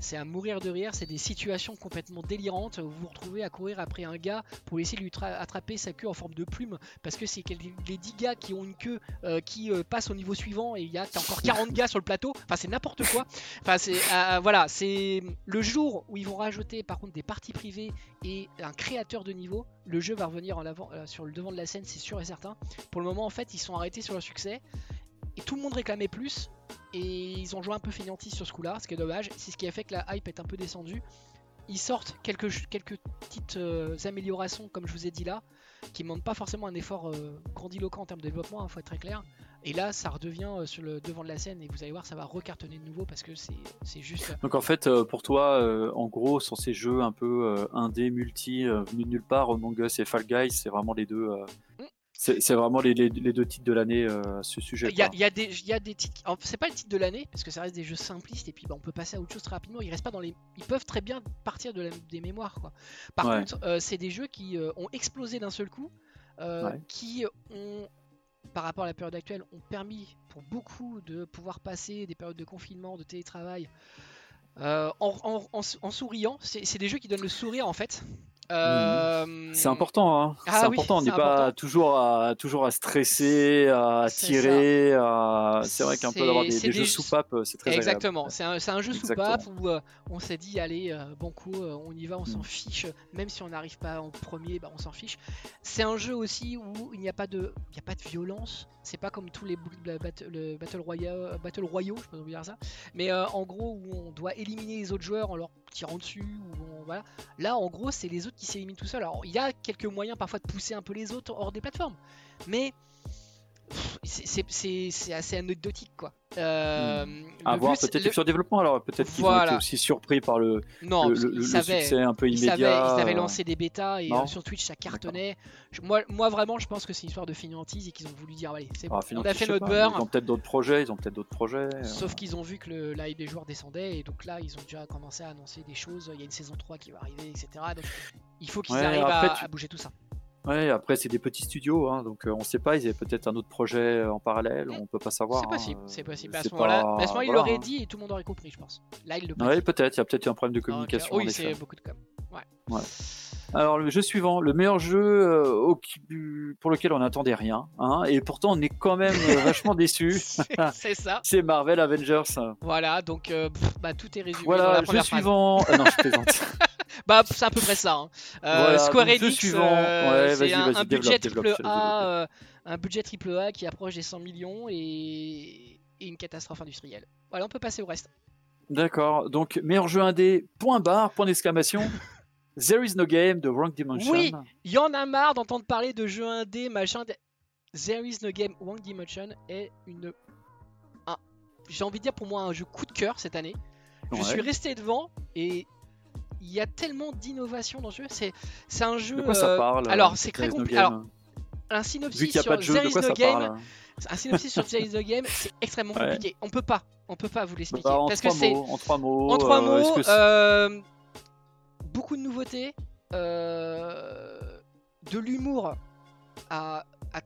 c'est à mourir de rire. C'est des situations complètement délirantes. Vous vous retrouvez à courir après un gars pour essayer de lui attraper sa queue en forme de plume parce que c'est les 10 gars qui ont une queue qui passe au niveau suivant et il y a encore 40 gars sur le plateau. Enfin, c'est n'importe quoi. Enfin, c'est voilà, c'est le jour où ils vont rajouter par contre des parties privées et un créateur de niveau, le jeu va revenir en avant, euh, sur le devant de la scène, c'est sûr et certain. Pour le moment, en fait, ils sont arrêtés sur leur succès et tout le monde réclamait plus. Et ils ont joué un peu fainéantis sur ce coup-là, ce qui est dommage. C'est ce qui a fait que la hype est un peu descendue. Ils sortent quelques, petites euh, améliorations, comme je vous ai dit là, qui ne demandent pas forcément un effort euh, grandiloquent en termes de développement, il hein, faut être très clair. Et là, ça redevient euh, sur le devant de la scène et vous allez voir, ça va recartonner de nouveau parce que c'est juste. Donc en fait, euh, pour toi, euh, en gros, sur ces jeux un peu indé, multi, venus de nulle part, Among Us et Fall Guys, c'est vraiment les deux. Mm. C'est vraiment les, deux titres de l'année à ce sujet. Il y, a, des, y a des titres. C'est pas le titre de l'année parce que ça reste des jeux simplistes et puis bah, on peut passer à autre chose très rapidement. Ils restent pas dans les. Ils peuvent très bien partir de des mémoires quoi. Par contre, c'est des jeux qui ont explosé d'un seul coup, qui ont par rapport à la période actuelle, ont permis pour beaucoup de pouvoir passer des périodes de confinement, de télétravail, euh, en, souriant. C'est des jeux qui donnent le sourire en fait. Euh, c'est important, hein. Ah c'est important. On n'est pas toujours à, toujours à stresser, à tirer. C'est vrai qu'un peu d'avoir des, jeux soupapes, euh, c'est très Exactement. C'est un, un, jeu soupape où euh, on s'est dit, allez, bon coup, on y va, on s'en mm. fiche. Même si on n'arrive pas en premier, bah, on s'en fiche. C'est un jeu aussi où il n'y a pas de, il a pas de violence. C'est pas comme tous les battle, battle, royale, battle royaux, je peux dire ça. Mais en gros, où on doit éliminer les autres joueurs en leur tirant dessus. Là, en gros, c'est les autres qui s'éliminent tout seuls. Alors, il y a quelques moyens parfois de pousser un peu les autres hors des plateformes. Mais c'est assez anecdotique quoi. Euh. À voir peut-être sur le développement alors peut-être qu'ils vont être aussi surpris par le, non, le, succès un peu immédiat. Ils, avaient lancé des bêtas et euh, sur Twitch ça cartonnait. moi, moi vraiment je pense que c'est une histoire de fainéantise et qu'ils ont voulu dire allez c'est bon, ah, on a fait notre beurre. Ils ont peut-être d'autres projets, ils ont peut-être d'autres projets. Sauf euh. qu'ils ont vu que le live des joueurs descendait et donc là ils ont déjà commencé à annoncer des choses. Il y a une saison 3 qui va arriver etc. Donc il faut qu'ils arrivent à bouger tout ça. Ouais, après c'est des petits studios, hein, donc euh, on sait pas, ils avaient peut-être un autre projet euh, en parallèle, on peut pas savoir. C'est possible, hein, c'est possible. À ce moment-là, il l'aurait dit et tout le monde aurait compris, je pense. Là, il le Ouais, peut-être, il y a peut-être un problème de communication. oui, c'est beaucoup de com. Ouais. Alors le jeu suivant, le meilleur jeu euh, pour lequel on n'attendait rien, hein, et pourtant on est quand même vachement déçu. c'est ça. c'est Marvel Avengers. Voilà, donc bah, tout est résumé voilà, dans la jeu suivant. non, je plaisante. bah, c'est à peu près ça. Hein. Euh, Square Enix, euh, c'est un, budget triple A, euh, un budget triple A qui approche des 100 millions et... une catastrophe industrielle. Voilà, on peut passer au reste. D'accord. Donc meilleur jeu indé, point barre, point d'exclamation. There is no game de Wrong Dimension. Oui, il y en a marre d'entendre parler de jeu indé, machin. There is no game Wrong Dimension est une. J'ai envie de dire pour moi un jeu coup de cœur cette année. Je suis resté devant et il y a tellement d'innovation dans ce jeu. C'est, c'est un jeu. De quoi ça euh, parle Alors, c'est très compliqué. Alors, un synopsis sur There is no game. Un synopsis sur There is no game, c'est extrêmement compliqué. On peut pas, on peut pas vous l'expliquer bah, parce que c'est en trois mots. En trois euh, mots, euh, beaucoup de nouveautés, de l'humour à, à,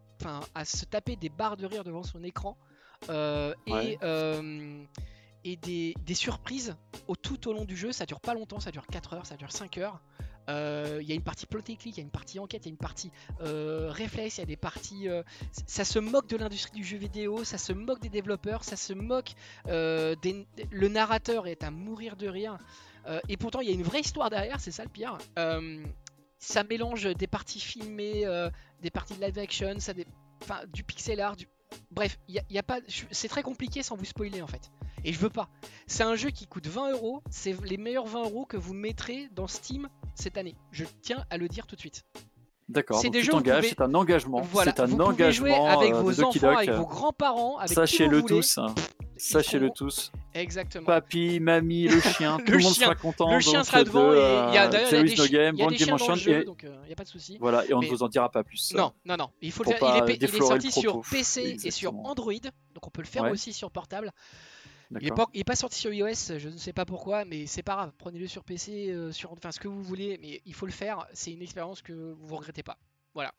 à, se taper des barres de rire devant son écran et et des, surprises tout au long du jeu. Ça dure pas longtemps, ça dure 4 heures, ça dure 5 heures. Euh, il y a une partie plot click, il y a une partie enquête, il y a une partie euh, réflexe, il y a des parties. Euh, ça se moque de l'industrie du jeu vidéo, ça se moque des développeurs, ça se moque. Des, le narrateur est à mourir de rire. et pourtant, il y a une vraie histoire derrière, c'est ça le pire. ça mélange des parties filmées, des parties de live action, ça du pixel art. Bref, y y a pas... c'est très compliqué sans vous spoiler en fait. Et je veux pas. C'est un jeu qui coûte 20 euros. C'est les meilleurs 20 euros que vous mettrez dans Steam cette année. Je tiens à le dire tout de suite. D'accord. C'est des jeux c'est un engagement. c'est un vous engagement. Jouer avec vos enfants, avec vos grands-parents, avec Sachez-le tous. Sachez-le tous. Exactement. Papy, mamie, le chien, tout le monde sera content. Le chien sera devant. et il y a d'ailleurs des, no game, y a des chiens dans le jeu, donc il euh, n'y a pas de souci. Voilà, et on ne vous en dira pas plus. Non, non, non. Il faut le faire. Il est, sorti sur PC et sur Android, donc on peut le faire aussi sur portable. Il est, pas, il est, pas, sorti sur iOS, je ne sais pas pourquoi, mais c'est pas grave. Prenez-le sur PC, sur enfin ce que vous voulez, mais il faut le faire. C'est une expérience que vous regrettez pas. Voilà.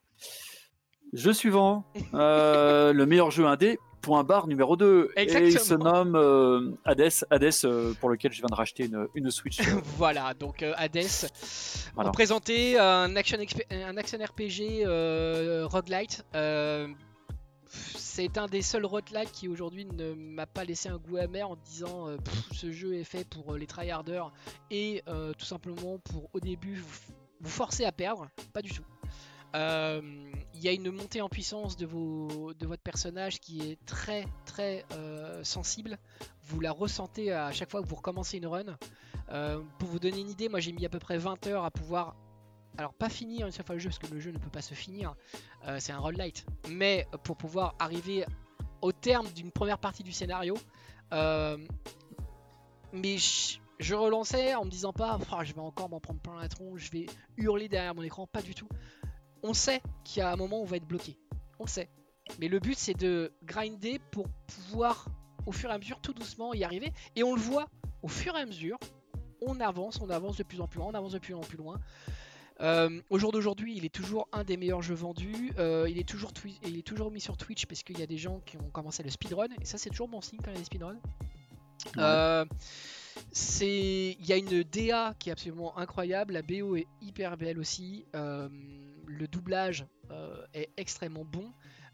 Jeu suivant, le meilleur jeu indé, point barre numéro 2. Et il se nomme euh, Hades, Hades euh, pour lequel je viens de racheter une, une Switch. voilà, donc euh, Hades, voilà. présenter un action, un action RPG roguelite. C'est un des seuls roguelites qui aujourd'hui ne m'a pas laissé un goût amer en disant ce jeu est fait pour les tryharders et tout simplement pour au début vous forcer à perdre. Pas du tout. Euh, il y a une montée en puissance de, de votre personnage qui est très très euh, sensible. Vous la ressentez à chaque fois que vous recommencez une run. Euh, pour vous donner une idée, moi j'ai mis à peu près 20 heures à pouvoir alors pas finir une seule fois le jeu parce que le jeu ne peut pas se finir, c'est un light. Mais pour pouvoir arriver au terme d'une première partie du scénario, mais je, relançais en me disant pas, oh, je vais encore m'en prendre plein la tronche, je vais hurler derrière mon écran, pas du tout on sait qu'il y a un moment où on va être bloqué. On sait. Mais le but, c'est de grinder pour pouvoir, au fur et à mesure, tout doucement y arriver. Et on le voit, au fur et à mesure, on avance, on avance de plus en plus loin, on avance de plus en plus loin. Euh, au jour d'aujourd'hui, il est toujours un des meilleurs jeux vendus. Euh, il, est toujours il est toujours mis sur Twitch parce qu'il y a des gens qui ont commencé le speedrun. Et ça, c'est toujours bon signe quand il y a des speedruns. Euh, il y a une DA qui est absolument incroyable. La BO est hyper belle aussi. Le doublage est extrêmement bon.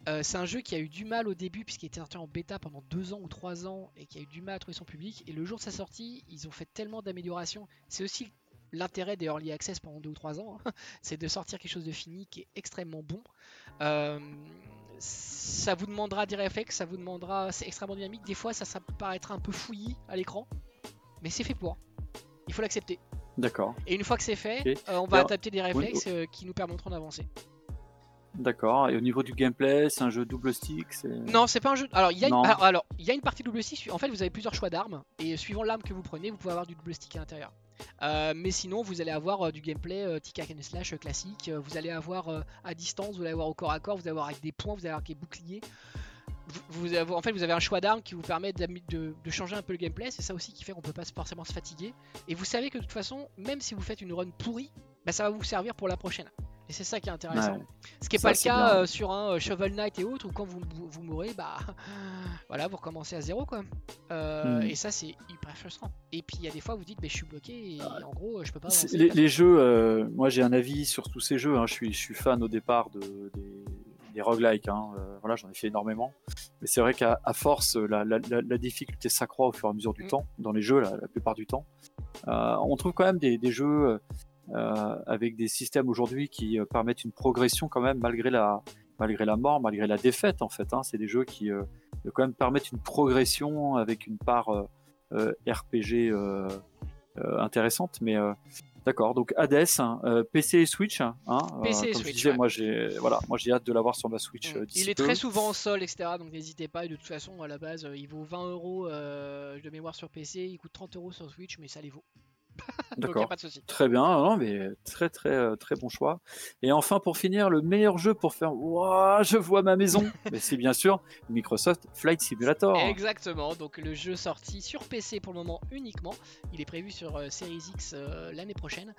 Euh, c'est un jeu qui a eu du mal au début puisqu'il était sorti en bêta pendant deux ans ou trois ans et qui a eu du mal à trouver son public. Et le jour de sa sortie, ils ont fait tellement d'améliorations. C'est aussi l'intérêt des early access pendant deux ou trois ans, hein. c'est de sortir quelque chose de fini qui est extrêmement bon. Euh, ça vous demandera des réflexes, ça vous demandera, c'est extrêmement dynamique. Des fois, ça, ça paraîtra un peu fouillis à l'écran, mais c'est fait pour. Il faut l'accepter. D'accord. Et une fois que c'est fait, euh, on va adapter des réflexes euh, qui nous permettront d'avancer. D'accord. Et au niveau du gameplay, c'est un jeu double stick Non, c'est pas un jeu. Alors, il y a une... alors, il y a une partie double stick. En fait, vous avez plusieurs choix d'armes et suivant l'arme que vous prenez, vous pouvez avoir du double stick à l'intérieur. Euh, mais sinon, vous allez avoir du gameplay tic and slash classique. vous allez avoir à distance, vous allez avoir au corps à corps, vous allez avoir avec des points, vous allez avoir avec des boucliers vous en fait, vous avez un choix d'armes qui vous permet de, changer un peu le gameplay. C'est ça aussi qui fait qu'on peut pas forcément se fatiguer. Et vous savez que de toute façon, même si vous faites une run pourrie, bah, ça va vous servir pour la prochaine. Et c'est ça qui est intéressant. Ce qui n'est pas le cas euh, sur un euh, Shovel Knight et autres, où quand vous, vous, mourrez, bah voilà, vous recommencez à zéro quoi. Euh, hmm. Et ça, c'est hyper frustrant. Et puis il y a des fois, vous dites, mais je suis bloqué et en gros, je peux pas. Les, jeux, moi j'ai un avis sur tous ces jeux. Hein. Je, suis, je suis fan au départ de, des des roguelikes. Hein, voilà, j'en ai fait énormément. Mais c'est vrai qu'à force, la, difficulté s'accroît au fur et à mesure du mm. temps, dans les jeux, la, plupart du temps. On trouve quand même des, jeux avec des systèmes aujourd'hui qui permettent une progression quand même, malgré la, malgré la mort, malgré la défaite, en fait. Hein. C'est des jeux qui quand même permettent une progression avec une part RPG intéressante. Mais D'accord, donc Hades, hein, euh, PC et Switch. Hein, PC et Switch. disais, moi j'ai voilà, moi j'ai hâte de l'avoir sur ma Switch. Mm. Euh, il est très souvent en sol, etc. Donc n'hésitez pas. Et de toute façon, à la base, il vaut 20 euros de mémoire sur PC, il coûte 30 euros sur Switch, mais ça les vaut. D'accord. Très bien, non, mais très très euh, très bon choix. Et enfin pour finir, le meilleur jeu pour faire Waouh, je vois ma maison. mais c'est bien sûr Microsoft Flight Simulator. Exactement. Donc le jeu sorti sur PC pour le moment uniquement. Il est prévu sur euh, Series X euh, l'année prochaine.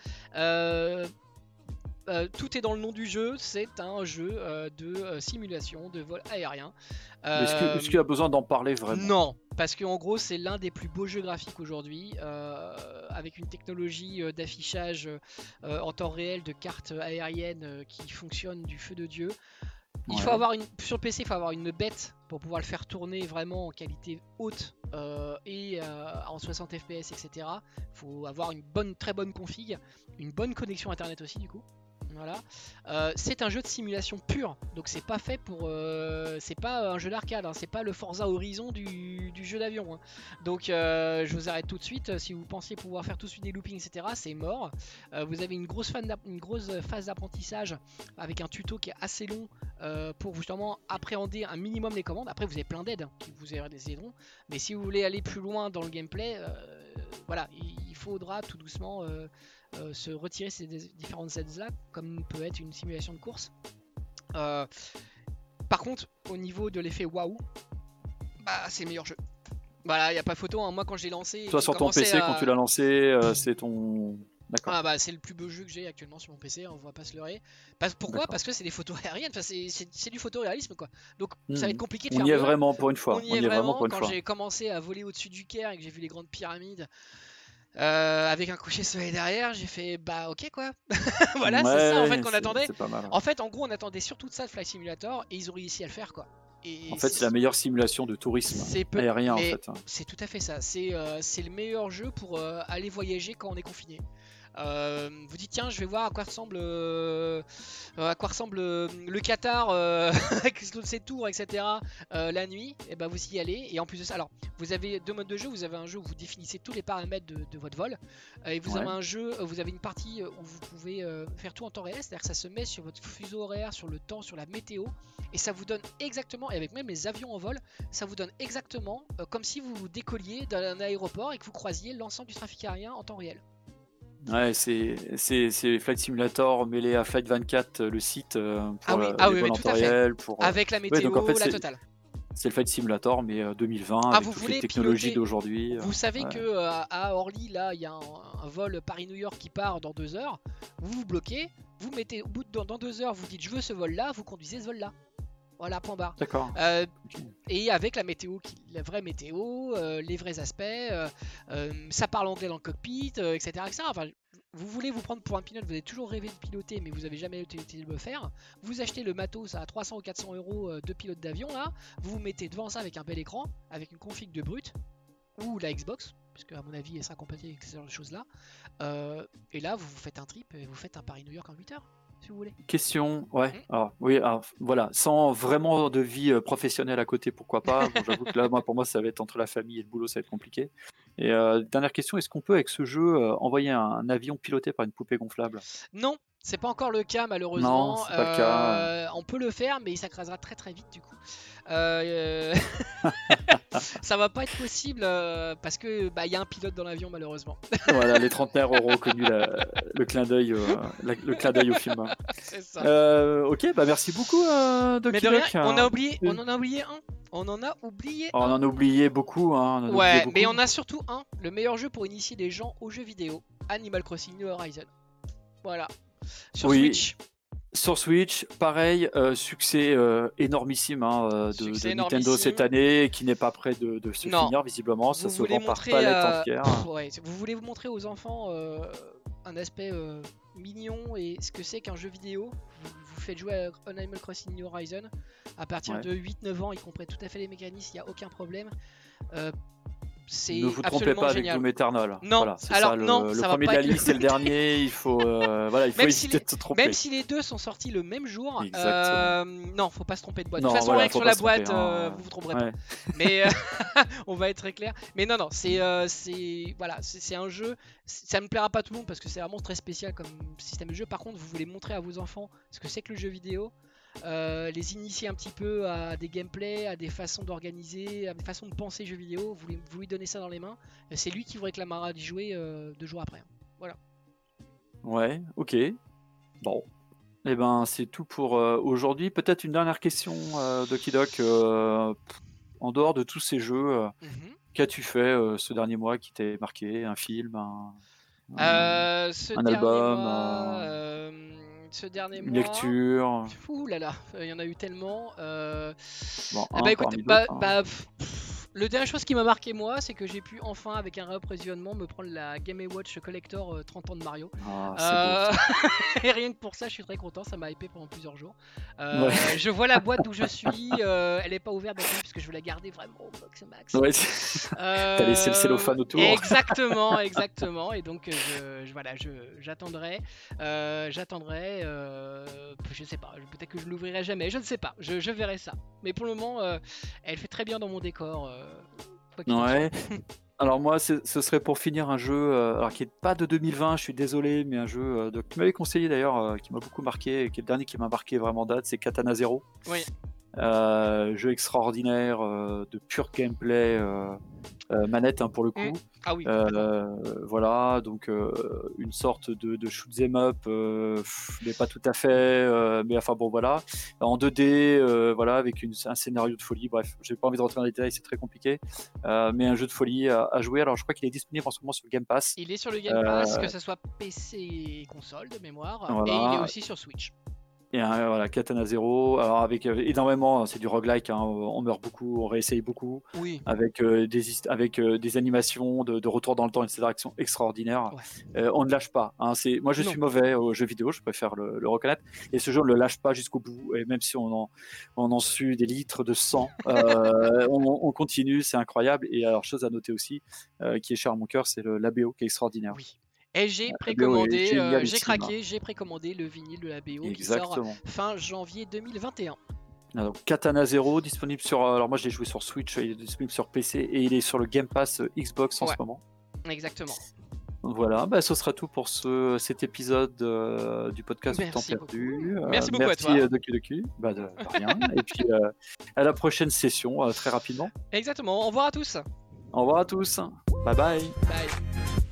Tout est dans le nom du jeu, c'est un jeu de simulation de vol aérien. Est-ce qu'il y a besoin d'en parler vraiment? Non, parce qu'en gros c'est l'un des plus beaux jeux graphiques aujourd'hui, euh, avec une technologie euh, d'affichage euh, en temps réel de cartes aériennes qui fonctionne du feu de Dieu. Il faut avoir une, sur PC, il faut avoir une bête pour pouvoir le faire tourner vraiment en qualité haute et en 60 fps, etc. Il faut avoir une bonne, très bonne config, une bonne connexion internet aussi du coup. Voilà. Euh, c'est un jeu de simulation pur, donc c'est pas fait pour. Euh, c'est pas un jeu d'arcade, hein. c'est pas le Forza Horizon du, jeu d'avion. Hein. Donc euh, je vous arrête tout de suite. Si vous pensiez pouvoir faire tout de suite des loopings, etc., c'est mort. vous avez une grosse, phase d'apprentissage avec un tuto qui est assez long pour justement appréhender un minimum les commandes. Après, vous avez plein d'aides qui vous aideront, mais si vous voulez aller plus loin dans le gameplay, voilà, il faudra tout doucement euh, se retirer ces différentes aides là, comme peut être une simulation de course. Euh, par contre, au niveau de l'effet waouh, bah c'est le meilleur jeu. Voilà, il n'y a pas photo. Hein. Moi, quand j'ai lancé. Toi, sur ton PC, quand tu l'as lancé, euh, c'est ton. D'accord. Ah bah c'est le plus beau jeu que j'ai actuellement sur mon PC, on va pas se leurrer. pourquoi? Parce que c'est des photos aériennes, enfin, c'est du photoréalisme quoi. Donc ça va être hmm. compliqué de on faire. On y est vraiment pour une fois. On y, est, vraiment, pour une quand j'ai commencé à voler au-dessus du Caire et que j'ai vu les grandes pyramides, euh, avec un coucher soleil derrière, j'ai fait bah ok quoi. voilà, c'est ça en fait qu'on attendait. En fait, en gros, on attendait surtout de ça de Flight Simulator et ils ont réussi à le faire quoi. Et en fait, c'est la meilleure simulation de tourisme aérien en fait. Hein. C'est tout à fait ça. C'est euh, le meilleur jeu pour euh, aller voyager quand on est confiné. Euh, vous dites tiens je vais voir à quoi ressemble euh, à quoi ressemble euh, le Qatar avec toutes ces tours etc la nuit. Et ben vous y allez. Et en plus de ça alors vous avez deux modes de jeu. Vous avez un jeu où vous définissez tous les paramètres de, votre vol. Et vous avez un jeu vous avez une partie où vous pouvez faire tout en temps réel. C'est-à-dire que ça se met sur votre fuseau horaire sur le temps sur la météo. Et ça vous donne exactement et avec même les avions en vol ça vous donne exactement comme si vous décolliez d'un aéroport et que vous croisiez l'ensemble du trafic aérien en temps réel Ouais, c'est Flight Simulator mêlé à Flight 24, le site euh, pour ah oui, euh, ah oui, tout euh, Pour, Avec la météo, en fait, la totale. C'est le Flight Simulator, mais 2020, ah, avec toutes les technologies d'aujourd'hui. Vous savez que à Orly, là, il y a un, vol Paris-New York qui part dans deux heures. Vous vous bloquez, vous mettez au bout de dans deux heures, vous dites je veux ce vol-là, vous conduisez ce vol-là. Voilà, point barre. D'accord. Et avec la météo, la vraie météo, les vrais aspects, ça parle anglais dans le cockpit, etc., etc. Enfin, vous voulez vous prendre pour un pilote, vous avez toujours rêvé de piloter, mais vous avez jamais essayé de le faire. Vous achetez le matos à 300 ou 400 euros euh, de pilote d'avion là, vous vous mettez devant ça avec un bel écran, avec une config de brut ou la Xbox, puisque à mon avis elle sera compatible avec ce genre de choses là. Euh, et là, vous vous faites un trip et vous faites un Paris-New York en 8 heures si vous voulez. Question, ouais. Hmm. Alors, oui, alors, voilà, sans vraiment de vie euh, professionnelle à côté, pourquoi pas. J'avoue que là, moi, pour moi, ça va être entre la famille et le boulot, ça va être compliqué. Et euh, dernière question, est-ce qu'on peut, avec ce jeu, euh, envoyer un, avion piloté par une poupée gonflable? Non, c'est pas encore le cas, malheureusement. Non, c'est pas le cas. On peut le faire, mais ça crasera très très vite, du coup. Euh, ça va pas être possible euh, parce que bah il y a un pilote dans l'avion malheureusement. voilà, les trentenaires auront reconnu le clin d'œil, euh, le clin d'œil au film. C'est ça. ok, bah merci beaucoup, Doc Mais on a oublié, on en a oublié un. On en a oublié. Oh, on en a oublié beaucoup, hein. ouais, mais on a surtout un, le meilleur jeu pour initier des gens aux jeux vidéo, Animal Crossing New Horizon. Voilà. Sur Switch. Sur Switch, pareil, euh, succès euh, énormissime hein, euh, de, Nintendo cette année, qui n'est pas prêt de, se finir visiblement. Ça se vend par palette vous voulez vous montrer aux enfants un aspect mignon et ce que c'est qu'un jeu vidéo? Vous, faites jouer à Animal Crossing New Horizon. À partir de 8-9 ans, ils comprennent tout à fait les mécanismes, il n'y a aucun problème ne vous trompez pas avec Doom Eternal. Non, voilà, alors ça, non, le, premier de la liste, c'est le dernier. Il faut, euh, voilà, il faut éviter de se tromper. Même si les deux sont sortis le même jour, euh, non, faut pas se tromper de boîte. de toute façon, voilà, sur la boîte, euh, hein. vous vous tromperez pas. Mais on va être très clair. Mais non, non, c'est, c'est, voilà, c'est un jeu. Ça ne plaira pas à tout le monde parce que c'est vraiment très spécial comme système de jeu. Par contre, vous voulez montrer à vos enfants ce que c'est que le jeu vidéo. Euh, les initier un petit peu à des gameplays, à des façons d'organiser, à des façons de penser jeux vidéo. Vous lui, vous lui donnez ça dans les mains. C'est lui qui vous réclamera d'y jouer euh, deux jours après. Voilà. Ouais, ok. Bon. Eh ben, c'est tout pour euh, aujourd'hui. Peut-être une dernière question, Doki Doc. en dehors de tous ces jeux, mhm. qu'as-tu fait ce dernier mois qui t'est marqué? Un film Un, un album ce dernier mois. Lecture. Ouh là là, il y en a eu tellement. Euh... Bon, bah écoute, bah, hein. bah le dernière chose qui m'a marqué moi, c'est que j'ai pu enfin, avec un réapprovisionnement, me prendre la Game Watch Collector 30 euh, ans de Mario. Ah, euh... et rien que pour ça, je suis très content, ça m'a hypé pendant plusieurs jours. Euh, je vois la boîte d'où je suis, elle est pas ouverte parce que je veux la garder vraiment au max max. Ouais, T'as laissé le cellophane autour. Exactement, exactement. Et donc, je, voilà, j'attendrai, j'attendrai, je sais pas, peut-être que je l'ouvrirai jamais, je ne sais pas, je, je verrai ça. Mais pour le moment, elle fait très bien dans mon décor. Euh, ouais. Alors moi, ce serait pour finir un jeu, euh, alors qui est pas de 2020, je suis désolé, mais un jeu euh, de, que tu m'avais conseillé d'ailleurs, qui m'a beaucoup marqué, et qui est le dernier qui m'a marqué vraiment date, c'est Katana Zero. Oui. jeu extraordinaire de pur gameplay manette hein, pour le coup. Mm. Ah oui. voilà, donc une sorte de, de shoot 'em up, mais pas tout à fait. mais enfin bon, voilà, en 2D, voilà, avec une, un scénario de folie. Bref, j'ai pas envie de rentrer dans les détails, c'est très compliqué. mais un jeu de folie à, jouer. Alors, je crois qu'il est disponible en ce moment sur le Game Pass. Il est sur le Game Pass, que ce soit PC et console de mémoire, et il est aussi sur Switch. Et voilà, Katana Zero, alors avec euh, énormément, hein, c'est du roguelike, hein, on meurt beaucoup, on réessaye beaucoup, oui. avec, euh, des, avec euh, des animations de, retour dans le temps, etc., qui sont extraordinaires. on ne lâche pas. Hein, moi, je suis mauvais aux jeux vidéo, je préfère le, reconnaître. Et ce jeu, on ne le lâche pas jusqu'au bout. Et même si on en, on en sue des litres de sang, on, continue, c'est incroyable. Et alors, chose à noter aussi, qui est cher à mon cœur, c'est l'ABO qui est extraordinaire. Oui. Et j'ai précommandé, euh, j'ai craqué, j'ai précommandé le vinyle de la BO qui sort fin janvier 2021. Ah, Katana Zero disponible sur. Euh, alors moi j'ai joué sur Switch, il est disponible sur PC et il est sur le Game Pass euh, Xbox en ce moment. Exactement. Voilà, bah, ce sera tout pour ce, cet épisode du podcast du temps perdu. merci beaucoup à toi. Doki Doki. Bah, de, rien. et puis à la prochaine session, très rapidement. Exactement. Au revoir à tous. Au revoir à tous. Bye bye. Bye.